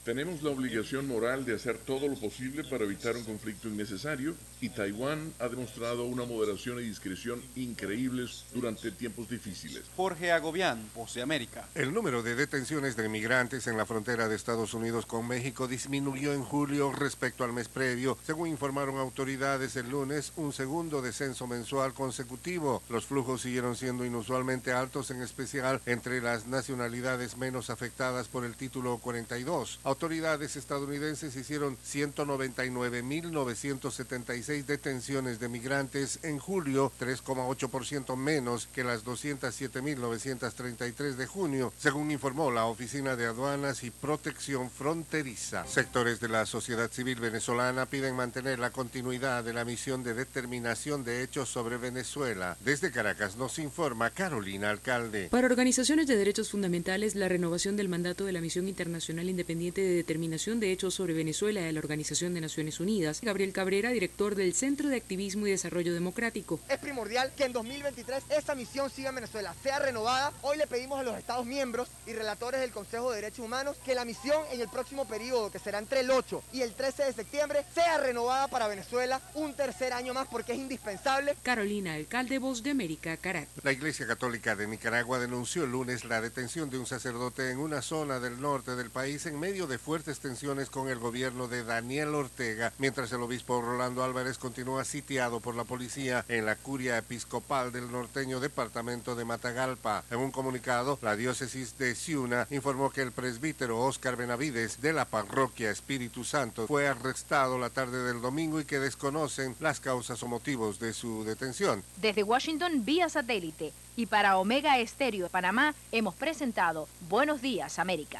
Tenemos la obligación moral de hacer todo lo posible para evitar un conflicto innecesario y Taiwán ha demostrado una moderación y discreción increíbles durante tiempos difíciles. Jorge Agobián, Voce América. El número de detenciones de migrantes en la frontera de Estados Unidos con México disminuyó en julio respecto al mes previo, según informaron autoridades el lunes, un segundo descenso mensual consecutivo. Los flujos siguieron siendo inusualmente altos, en especial entre las nacionalidades menos afectadas por el título 42. Autoridades estadounidenses hicieron 199.976 detenciones de migrantes en julio, 3,8% menos que las 207.933 de junio, según informó la Oficina de Aduanas y Protección Fronteriza. Sectores de la sociedad civil venezolana piden mantener la continuidad de la misión de determinación de hechos sobre Venezuela. Desde Caracas nos informa Carolina Alcalde. Para organizaciones de derechos fundamentales, la renovación del mandato de la Misión Internacional Independiente de Determinación de Hechos sobre Venezuela de la Organización de Naciones Unidas. Gabriel Cabrera, director del Centro de Activismo y Desarrollo Democrático. Es primordial que en 2023 esta misión siga en Venezuela, sea renovada. Hoy le pedimos a los Estados miembros y relatores del Consejo de Derechos Humanos que la misión en el próximo periodo, que será entre el 8 y el 13 de septiembre, sea renovada para Venezuela un tercer año más porque es indispensable. Carolina, alcalde Voz de América, Caracas. La Iglesia Católica de Nicaragua denunció el lunes la detención de un sacerdote en una zona del norte del país en medio de fuertes tensiones con el gobierno de Daniel Ortega, mientras el obispo Rolando Álvarez continúa sitiado por la policía en la curia episcopal del norteño departamento de Matagalpa. En un comunicado, la diócesis de Ciuna informó que el presbítero Óscar Benavides de la parroquia Espíritu Santo fue arrestado la tarde del domingo y que desconocen las causas o motivos de su detención. Desde Washington vía satélite y para Omega Estéreo Panamá hemos presentado Buenos Días América.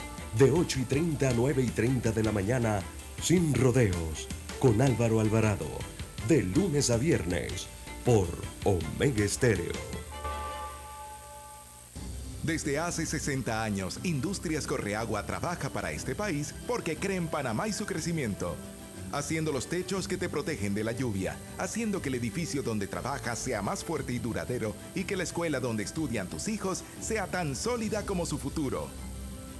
De 8 y 30 a 9 y 30 de la mañana. Sin rodeos. Con Álvaro Alvarado. De lunes a viernes. Por Omega Estéreo. Desde hace 60 años, Industrias Correagua trabaja para este país porque cree en Panamá y su crecimiento. Haciendo los techos que te protegen de la lluvia, haciendo que el edificio donde trabajas sea más fuerte y duradero y que la escuela donde estudian tus hijos sea tan sólida como su futuro.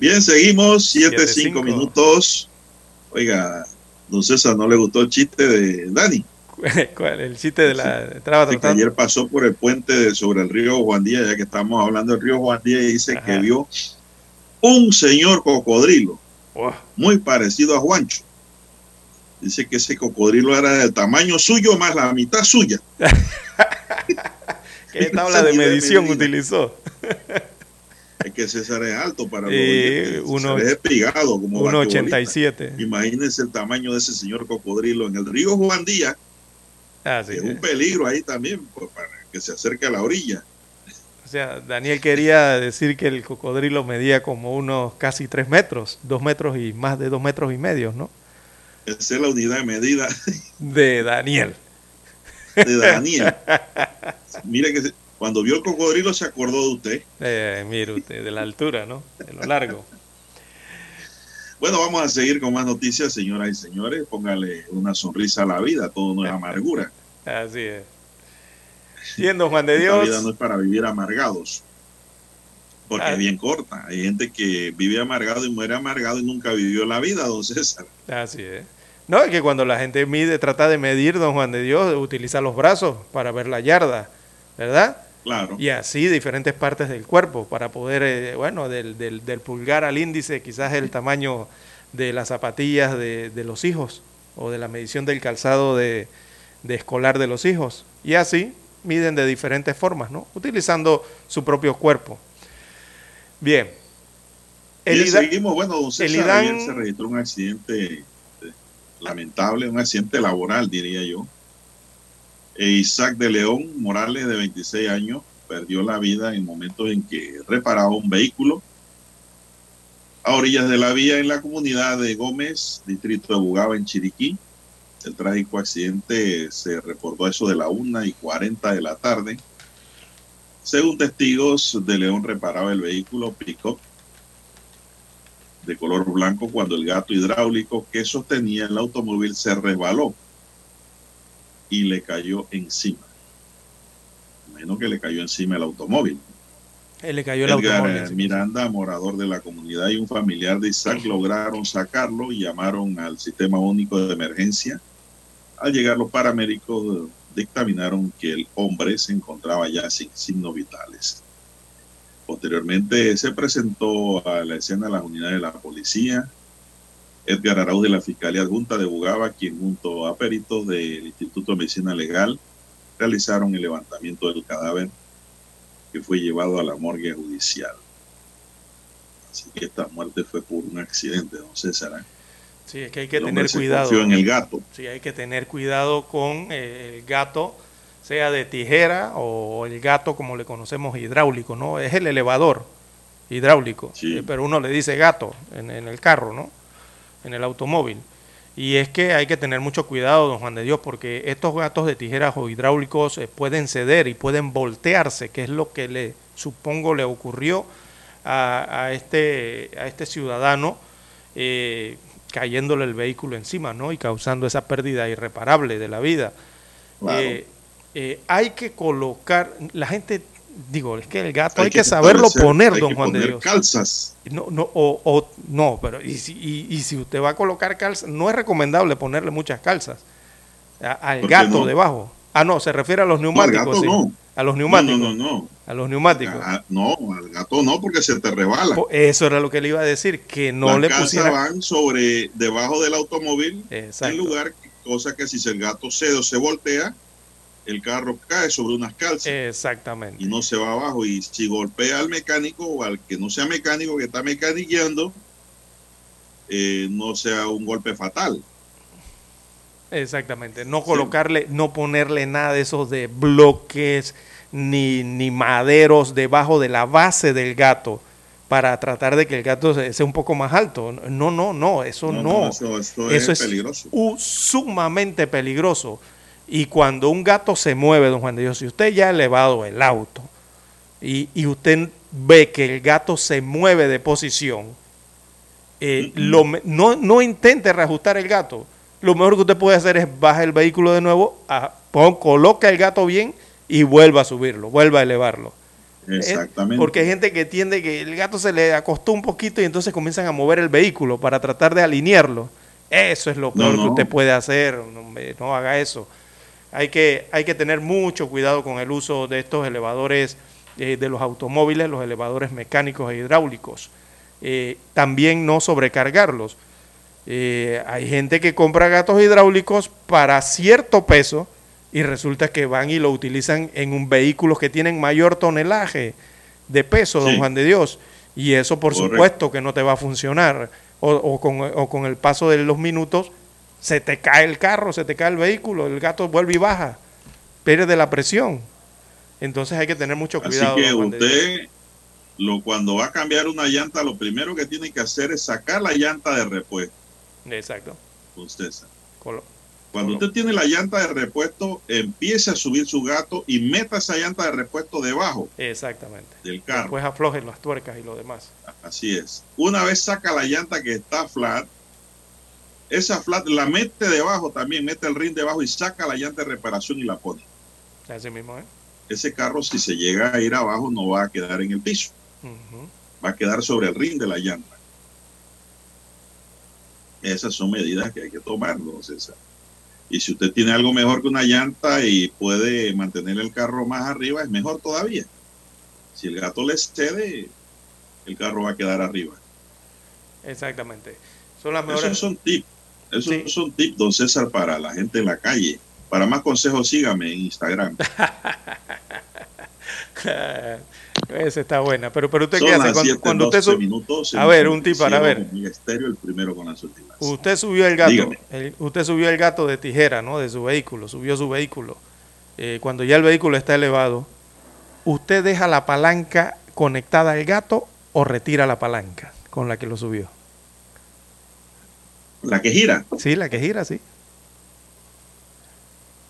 Bien, seguimos, siete, Siete, cinco cinco. minutos. Oiga, don César, ¿no le gustó el chiste de Dani? ¿Cuál? El chiste de la... De que tratando... ayer pasó por el puente de- sobre el río Juan Díaz, ya que estamos hablando del río Juan Díaz, y dice que vio un señor cocodrilo, muy parecido a Juancho. Dice que ese cocodrilo era del tamaño suyo más la mitad suya. ¿Qué tabla de medición utilizó? Es que César es alto para los Eh, uno- es espigado como 1,87. basquetbolista. Imagínense el tamaño de ese señor cocodrilo en el río Juan Díaz. Ah, sí, es un peligro ahí también pues, para que se acerque a la orilla. O sea, Daniel quería decir que el cocodrilo medía como unos casi tres metros, dos metros y más de dos metros y medio, ¿no? Esa es la unidad de medida De Daniel. de Daniel. Mire que se- cuando vio el cocodrilo se acordó de usted. Eh, mire usted, de la altura, ¿no? De lo largo. Bueno, vamos a seguir con más noticias, señoras y señores. Póngale una sonrisa a la vida, todo no es amargura. Así es. Siendo Juan de La vida Dios. no es para vivir amargados. Porque Ah. es bien corta. Hay gente que vive amargado y muere amargado y nunca vivió la vida, don César. Así es. No, es que cuando la gente mide, trata de medir, don Juan de Dios, utiliza los brazos para ver la yarda, ¿verdad? Claro. Y así diferentes partes del cuerpo para poder, eh, bueno, del, del, del pulgar al índice, quizás el tamaño de las zapatillas de, de los hijos o de la medición del calzado de, de escolar de los hijos. Y así miden de diferentes formas, ¿no? Utilizando su propio cuerpo. Bien. el IDA- seguimos, bueno, don el César, IDAN- ayer se registró un accidente eh, lamentable, un accidente laboral, diría yo. E Isaac de León Morales, de 26 años, perdió la vida en momentos en que reparaba un vehículo a orillas de la vía en la comunidad de Gómez, distrito de Bugaba, en Chiriquí. El trágico accidente se reportó a eso de la 1 y 40 de la tarde. Según testigos, de León reparaba el vehículo pick-up de color blanco cuando el gato hidráulico que sostenía el automóvil se resbaló y le cayó encima. Menos que le cayó encima el automóvil. Eh, le cayó el Edgar automóvil. eh, encima. Miranda, morador de la comunidad y un familiar de Isaac lograron sacarlo y llamaron al sistema único de emergencia. Al llegar los paramédicos dictaminaron que el hombre se encontraba ya sin signos vitales. Posteriormente se presentó a la escena las unidades de la policía. Edgar Arauz de la Fiscalía Adjunta de Bugaba, quien junto a peritos del Instituto de Medicina Legal realizaron el levantamiento del cadáver que fue llevado a la morgue judicial. Así que esta muerte fue por un accidente, don César. ¿eh? Sí, es que hay que tener cuidado. en el gato. Sí, hay que tener cuidado con eh, el gato, sea de tijera o el gato como le conocemos hidráulico, ¿no? Es el elevador hidráulico, eh, pero uno le dice gato en, en el carro, ¿no? En el automóvil. Y es que hay que tener mucho cuidado, don Juan de Dios, porque estos gatos de tijeras o hidráulicos eh, pueden ceder y pueden voltearse, que es lo que le supongo le ocurrió a, a este, a este ciudadano eh, cayéndole el vehículo encima, ¿no? Y causando esa pérdida irreparable de la vida. Eh, eh, hay que colocar, la gente, digo, es que el gato hay, Hay que, que saberlo poner, hay don que Juan de Dios. calzas. No, no, o, o- no, pero y si, y, y si usted va a colocar calzas, no es recomendable ponerle muchas calzas a- al ¿Por qué gato no? debajo. Ah, no, se refiere a los No, al neumáticos. gato sí. no. A los neumáticos. no, no, no. A los neumáticos. No, al gato no, porque se te rebala. Eso era lo que le iba a decir, que no Las le pusiera. van sobre, debajo del automóvil, Exacto. en lugar, cosa que si el gato cede o se voltea, el carro cae sobre unas calzas Exactamente. y no se va abajo. Y si golpea al mecánico o al que no sea mecánico, que está mecaniqueando, eh, no sea un golpe fatal. Exactamente. No colocarle, no ponerle nada de esos de bloques ni, ni maderos debajo de la base del gato para tratar de que el gato se- sea un poco más alto. No, no, no, eso no. No, no, eso- eso es peligroso. u- sumamente peligroso. Y cuando un gato se mueve, don Juan de Dios, si usted ya ha elevado el auto y, y usted ve que el gato se mueve de posición, eh, lo no, no intente reajustar el gato. Lo mejor que usted puede hacer es bajar el vehículo de nuevo, a- pon- coloca el gato bien y vuelva a subirlo, vuelva a elevarlo. Exactamente. Porque hay gente que entiende que el gato se le acostó un poquito y entonces comienzan a mover el vehículo para tratar de alinearlo. Eso es lo No, peor que usted puede hacer. No haga eso. Hay que, hay que tener mucho cuidado con el uso de estos elevadores eh, de los automóviles, los elevadores mecánicos e hidráulicos. Eh, también no sobrecargarlos. Eh, hay gente que compra gatos hidráulicos para cierto peso y resulta que van y lo utilizan en un vehículo que tienen mayor tonelaje de peso, don. Juan de Dios. Y eso por Correcto. supuesto que no te va a funcionar. O, o con, o con el paso de los minutos se te cae el carro, se te cae el vehículo, el gato vuelve y baja, pierde la presión. Entonces hay que tener mucho Así cuidado. que de Dios. usted, lo, cuando va a cambiar una llanta, lo primero que tiene que hacer es sacar la llanta de repuesto. Exacto. Usted sabe. Colo- Cuando usted tiene la llanta de repuesto, empiece a subir su gato y meta esa llanta de repuesto debajo Exactamente. del carro. Después aflojen las tuercas y lo demás. Así es. Una vez saca la llanta que está flat, esa flat la mete debajo también, mete el ring debajo y saca la llanta de reparación y la pone. Así mismo, ¿eh? Ese carro, si se llega a ir abajo, no va a quedar en el piso, va a quedar sobre el ring de la llanta. Esas son medidas que hay que tomar, don César. Y si usted tiene algo mejor que una llanta y puede mantener el carro más arriba, es mejor todavía. Si el gato le cede, el carro va a quedar arriba. Exactamente. Son las mejores. Esos son tips. Esos son tips, don César, para la gente en la calle. Para más consejos, sígame en Instagram. Esa está buena. Pero, pero usted Son qué hace cuando, 7, cuando usted 12 sube. minutos A ver, un tip para ver. Omega Estéreo, el primero con las últimas. Usted subió el gato. El- usted subió el gato de tijera, ¿no? De su vehículo. Subió su vehículo. Eh, cuando ya el vehículo está elevado, ¿usted deja la palanca conectada al gato o retira la palanca con la que lo subió? La que gira, Sí, la que gira, sí.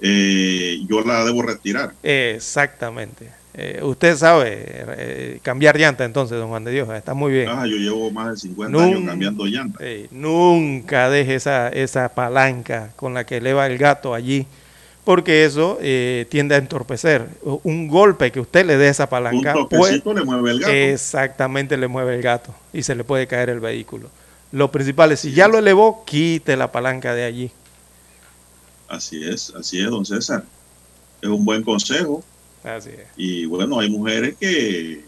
eh, yo la debo retirar. Exactamente. Eh, usted sabe eh, cambiar llanta entonces, don Juan de Dios. Está muy bien. Ah, yo llevo más de 50 Nun- años cambiando llantas. Ey, nunca deje esa, esa palanca con la que eleva el gato allí, porque eso eh, tiende a entorpecer. Un golpe que usted le dé a esa Un palanca, toquecito le mueve el gato. exactamente le mueve el gato y se le puede caer el vehículo. Lo principal es, si ya lo elevó, quite la palanca de allí. Así es, así es, don César. Es un buen consejo. Así es. Y bueno, hay mujeres que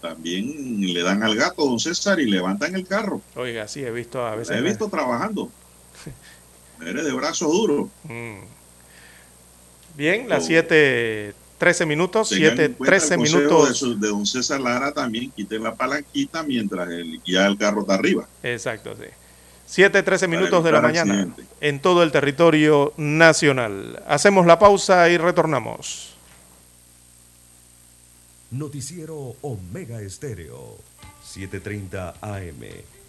también le dan al gato, don César, y levantan el carro. Oiga, sí, he visto a La veces... he visto trabajando. Mujeres de brazo duro. Mm. Bien, las Oh. 7, 13 minutos, Tengan 7, en cuenta el 13 consejo minutos. De, su- de don César Lara también quiten la palanquita mientras el, ya el carro está arriba. Exacto, sí. 7, 13 Para minutos de la mañana accidentes. en todo el territorio nacional. Hacemos la pausa y retornamos. Noticiero Omega Estéreo, 7:30 AM.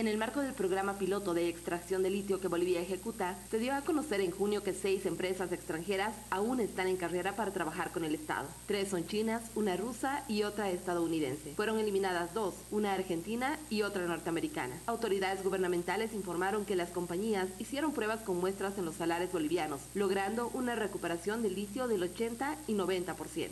En el marco del programa piloto de extracción de litio que Bolivia ejecuta, se dio a conocer en junio que seis empresas extranjeras aún están en carrera para trabajar con el Estado. Tres son chinas, una rusa y otra estadounidense. Fueron eliminadas dos, una argentina y otra norteamericana. Autoridades gubernamentales informaron que las compañías hicieron pruebas con muestras en los salares bolivianos, logrando una recuperación del litio del 80 y 90%.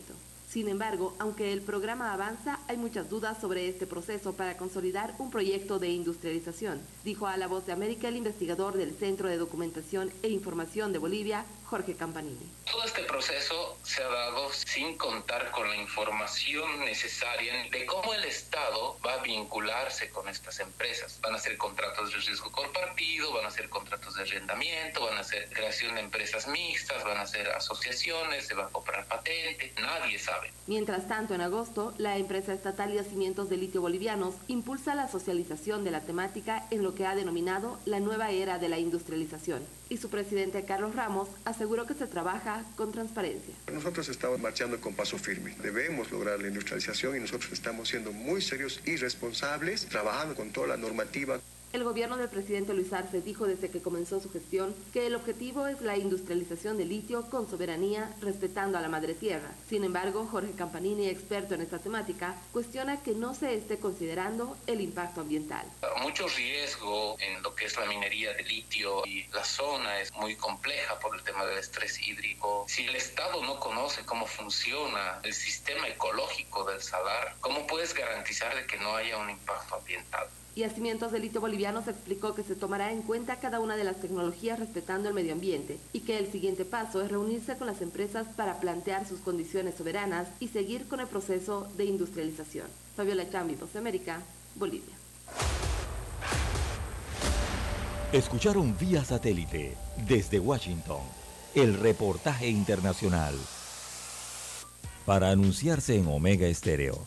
Sin embargo, aunque el programa avanza, hay muchas dudas sobre este proceso para consolidar un proyecto de industrialización, dijo a La Voz de América el investigador del Centro de Documentación e Información de Bolivia, Jorge Campanini. Todo este proceso se ha dado sin contar con la información necesaria de cómo el Estado va a vincularse con estas empresas. Van a ser contratos de riesgo compartido, van a ser contratos de arrendamiento, van a ser creación de empresas mixtas, van a ser asociaciones, se va a comprar patente, nadie sabe. Mientras tanto, en agosto, la empresa estatal Yacimientos de Litio Bolivianos impulsa la socialización de la temática en lo que ha denominado la nueva era de la industrialización. Y su presidente Carlos Ramos aseguró que se trabaja con transparencia. Nosotros estamos marchando con paso firme. Debemos lograr la industrialización y nosotros estamos siendo muy serios y responsables, trabajando con toda la normativa. El gobierno del presidente Luis Arce dijo desde que comenzó su gestión que el objetivo es la industrialización del litio con soberanía, respetando a la madre tierra. Sin embargo, Jorge Campanini, experto en esta temática, cuestiona que no se esté considerando el impacto ambiental. Mucho riesgo en lo que es la minería de litio y la zona es muy compleja por el tema del estrés hídrico. Si el Estado no conoce cómo funciona el sistema ecológico del salar, ¿cómo puedes garantizar de que no haya un impacto ambiental? Yacimientos de Litio Bolivianos explicó que se tomará en cuenta cada una de las tecnologías respetando el medio ambiente y que el siguiente paso es reunirse con las empresas para plantear sus condiciones soberanas y seguir con el proceso de industrialización. Fabiola Chambi, Voz América, Bolivia. Escucharon vía satélite desde Washington el reportaje internacional. Para anunciarse en Omega Estéreo,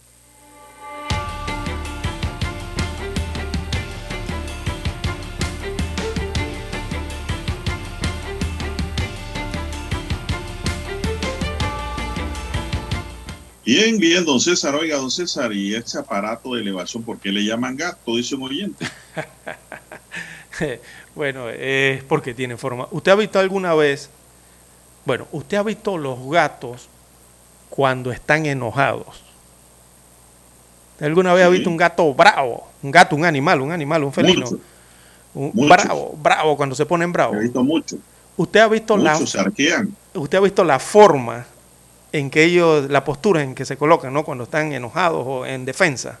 Bien, bien, don César. Oiga, don César, y ese aparato de elevación, ¿por qué le llaman gato? Dice un oyente. bueno, es porque tiene forma. ¿Usted ha visto alguna vez? Bueno, ¿usted ha visto los gatos cuando están enojados? ¿Usted alguna vez ha visto un gato bravo? Un gato, un animal, un animal, un felino. Mucho. Un Muchos. bravo, bravo, cuando se ponen bravos. He visto mucho. Usted ha visto la se usted ha visto la forma en que ellos, la postura en que se colocan, ¿no? Cuando están enojados o en defensa.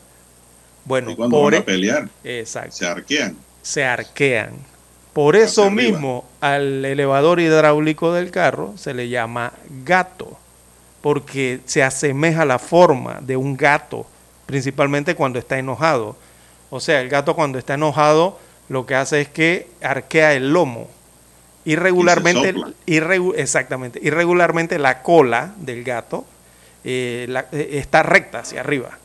Bueno, por van e- a pelear, Exacto. se arquean. se arquean. Por eso arriba. mismo al elevador hidráulico del carro se le llama gato, porque se asemeja la forma de un gato, principalmente cuando está enojado. O sea, el gato cuando está enojado lo que hace es que arquea el lomo. Irregularmente, irregu- exactamente, irregularmente la cola del gato eh, la- eh, está recta hacia arriba.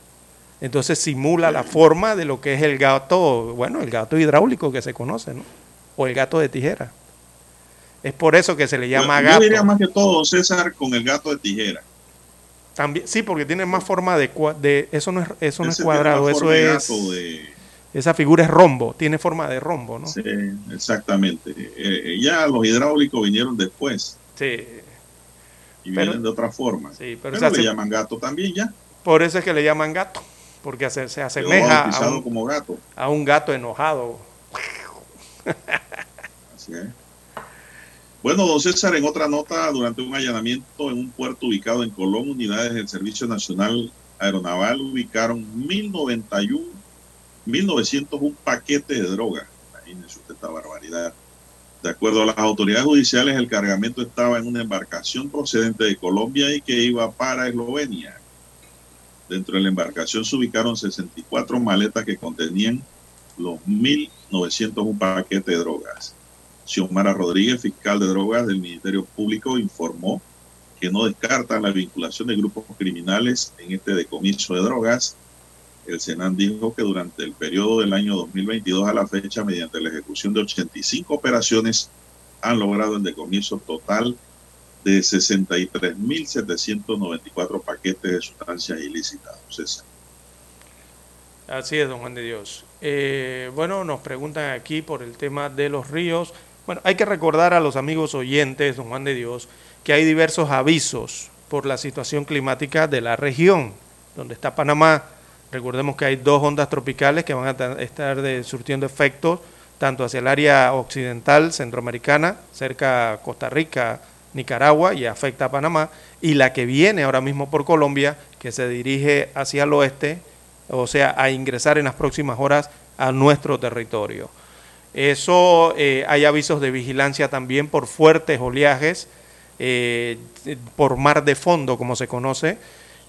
Entonces simula la forma de lo que es el gato, bueno, el gato hidráulico que se conoce, ¿no? O el gato de tijera. Es por eso que se le llama Yo gato. diría más que todo, César, con el gato de tijera. También, sí, porque tiene más forma de, de eso no es eso no es cuadrado, eso es de- esa figura es rombo, tiene forma de rombo, ¿no? Sí, exactamente. Eh, ya los hidráulicos vinieron después Sí. y Pero- vienen de otra forma. Sí, pero pero se hace- le llaman gato también ya. Por eso es que le llaman gato, porque se, se asemeja a un, como gato. a un gato enojado. Así es. Bueno, don César, en otra nota, durante un allanamiento en un puerto ubicado en Colón, unidades del Servicio Nacional Aeronaval ubicaron 1091, 1901 paquetes de droga. Imagínense usted esta barbaridad. De acuerdo a las autoridades judiciales, el cargamento estaba en una embarcación procedente de Colombia y que iba para Eslovenia. Dentro de la embarcación se ubicaron 64 maletas que contenían los 1.901 paquetes de drogas. Xiomara Rodríguez, fiscal de drogas del Ministerio Público, informó que no descartan la vinculación de grupos criminales en este decomiso de drogas. El Senan dijo que durante el periodo del año 2022 a la fecha, mediante la ejecución de 85 operaciones, han logrado el decomiso total de 63.794 paquetes de sustancias ilícitas. César. Así es, don Juan de Dios. Eh, bueno, nos preguntan aquí por el tema de los ríos. Bueno, hay que recordar a los amigos oyentes, don Juan de Dios, que hay diversos avisos por la situación climática de la región, donde está Panamá. Recordemos que hay dos ondas tropicales que van a ta- estar surtiendo efectos tanto hacia el área occidental centroamericana, cerca a Costa Rica, Nicaragua y afecta a Panamá, y la que viene ahora mismo por Colombia, que se dirige hacia el oeste, o sea, a ingresar en las próximas horas a nuestro territorio. Eso, eh, hay avisos de vigilancia también por fuertes oleajes, eh, por mar de fondo, como se conoce.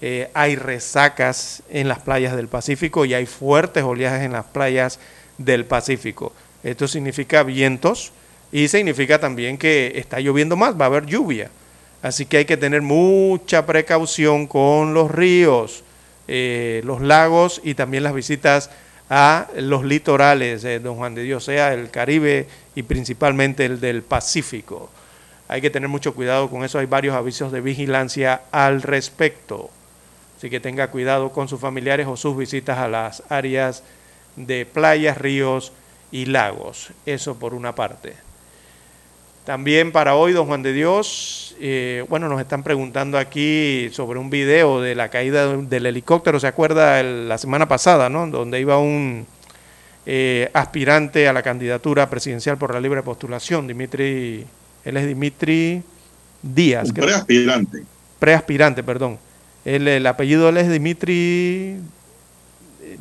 Eh, hay resacas en las playas del Pacífico y hay fuertes oleajes en las playas del Pacífico. Esto significa vientos y significa también que está lloviendo más, va a haber lluvia. Así que hay que tener mucha precaución con los ríos, eh, los lagos y también las visitas a los litorales de Don Juan de Dios, sea el Caribe y principalmente el del Pacífico. Hay que tener mucho cuidado con eso, hay varios avisos de vigilancia al respecto. Así que tenga cuidado con sus familiares o sus visitas a las áreas de playas, ríos y lagos. Eso por una parte. También para hoy, don Juan de Dios, eh, bueno, nos están preguntando aquí sobre un video de la caída del helicóptero, ¿se acuerda el- la semana pasada, ¿no? Donde iba un eh, aspirante a la candidatura presidencial por la libre postulación, Dimitri, él es Dimitri Díaz. Un preaspirante. Preaspirante, perdón. El, el apellido es Dimitri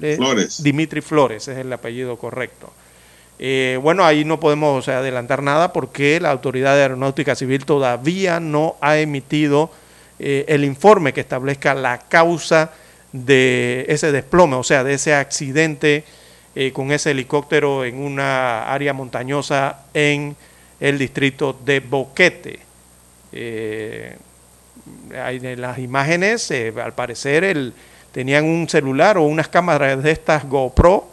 es Flores. Dimitri Flores es el apellido correcto. Eh, bueno, ahí no podemos o sea, adelantar nada porque la Autoridad de Aeronáutica Civil todavía no ha emitido eh, el informe que establezca la causa de ese desplome, o sea, de ese accidente eh, con ese helicóptero en una área montañosa en el distrito de Boquete. De las imágenes, eh, al parecer el, tenían un celular o unas cámaras de estas GoPro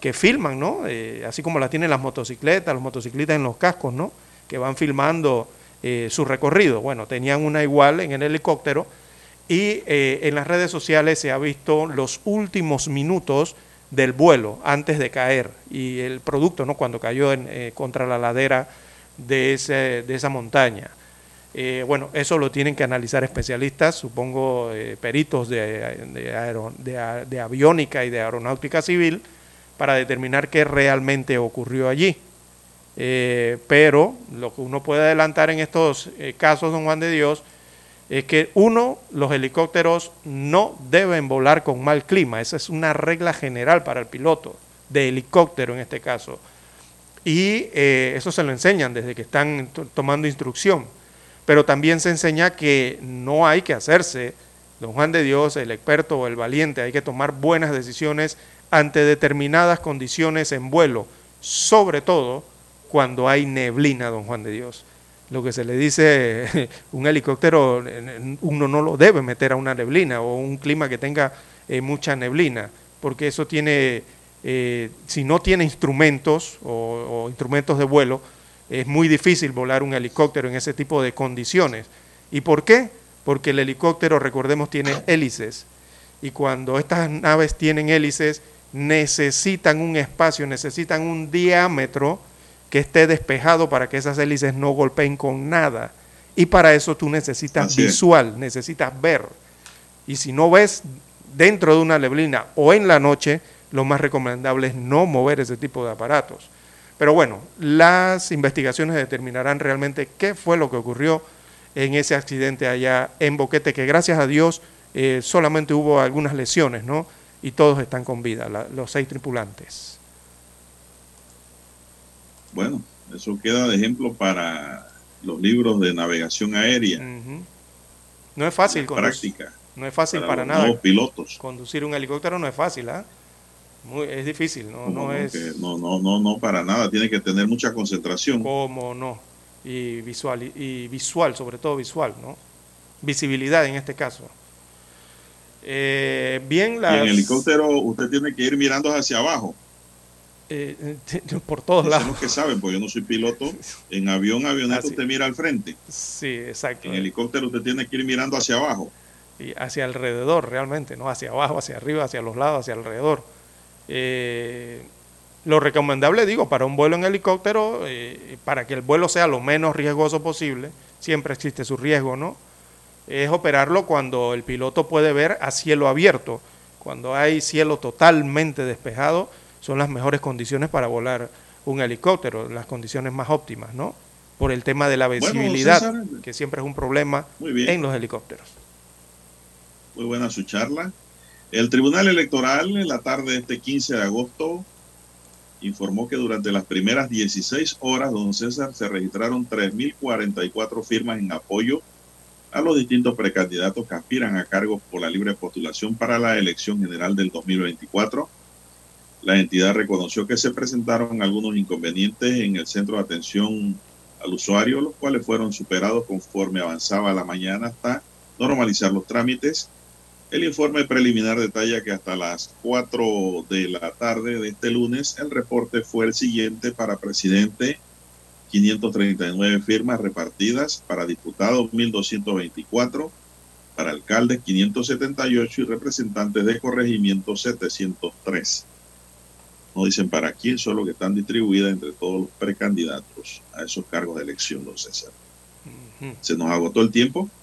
que filman, ¿no? Eh, así como las tienen las motocicletas, los motociclistas en los cascos, ¿no? Que van filmando eh, su recorrido. Bueno, tenían una igual en el helicóptero y eh, en las redes sociales se ha visto los últimos minutos del vuelo antes de caer y el producto, ¿no? Cuando cayó en, contra la ladera de, ese, de esa montaña. Eh, bueno, eso lo tienen que analizar especialistas, supongo eh, peritos de, de aviónica y de aeronáutica civil, para determinar qué realmente ocurrió allí. Eh, pero lo que uno puede adelantar en estos casos, don Juan de Dios, es que uno, los helicópteros no deben volar con mal clima. Esa es una regla general para el piloto, de helicóptero en este caso. Y eso se lo enseñan desde que están to- tomando instrucción. Pero también se enseña que no hay que hacerse, don Juan de Dios, el experto o el valiente, hay que tomar buenas decisiones ante determinadas condiciones en vuelo, sobre todo cuando hay neblina, don Juan de Dios. Lo que se le dice, un helicóptero, uno no lo debe meter a una neblina o un clima que tenga eh, mucha neblina, porque eso tiene, eh, si no tiene instrumentos o instrumentos de vuelo, es muy difícil volar un helicóptero en ese tipo de condiciones. ¿Y por qué? Porque el helicóptero, recordemos, tiene hélices. Y cuando estas naves tienen hélices, necesitan un espacio, necesitan un diámetro que esté despejado para que esas hélices no golpeen con nada. Y para eso tú necesitas Así es. visual, necesitas ver. Y si no ves dentro de una neblina o en la noche, lo más recomendable es no mover ese tipo de aparatos. Pero bueno, las investigaciones determinarán realmente qué fue lo que ocurrió en ese accidente allá en Boquete, que gracias a Dios eh, solamente hubo algunas lesiones, ¿no? Y todos están con vida, la- los seis tripulantes. Bueno, eso queda de ejemplo para los libros de navegación aérea. No es fácil práctica. No es fácil para para, los nada. nuevos pilotos. Conducir un helicóptero no es fácil, ¿ah? Muy- es difícil, no, no No, es no, no, no, no, para nada. Tiene que tener mucha concentración. como no. Y visual, y, y visual, sobre todo visual, ¿no? Visibilidad en este caso. Eh, bien, Y las, en helicóptero usted tiene que ir mirando hacia abajo. eh, por todos lados. lo que saben, porque yo no soy piloto. En avión, avioneta, usted mira al frente. Sí, exacto. En helicóptero usted tiene que ir mirando hacia abajo. y hacia alrededor realmente, no hacia abajo, hacia arriba, hacia los lados, hacia alrededor. Eh, lo recomendable, digo, para un vuelo en helicóptero, eh, para que el vuelo sea lo menos riesgoso posible, siempre existe su riesgo, ¿no? Es operarlo cuando el piloto puede ver a cielo abierto. Cuando hay cielo totalmente despejado, son las mejores condiciones para volar un helicóptero, las condiciones más óptimas, ¿no? Por el tema de la visibilidad, que siempre es un problema en los helicópteros. Muy buena su charla. El Tribunal Electoral en la tarde de este 15 de agosto informó que durante las primeras 16 horas, don César, se registraron 3.044 firmas en apoyo a los distintos precandidatos que aspiran a cargos por la libre postulación para la elección general del 2024. La entidad reconoció que se presentaron algunos inconvenientes en el centro de atención al usuario, los cuales fueron superados conforme avanzaba la mañana hasta normalizar los trámites. El informe preliminar detalla que hasta las 4 de la tarde de este lunes el reporte fue el siguiente para presidente, 539 firmas repartidas, para diputados 1224, para alcaldes 578 y representantes de corregimiento 703. No dicen para quién, solo que están distribuidas entre todos los precandidatos a esos cargos de elección, don César. Se nos agotó el tiempo.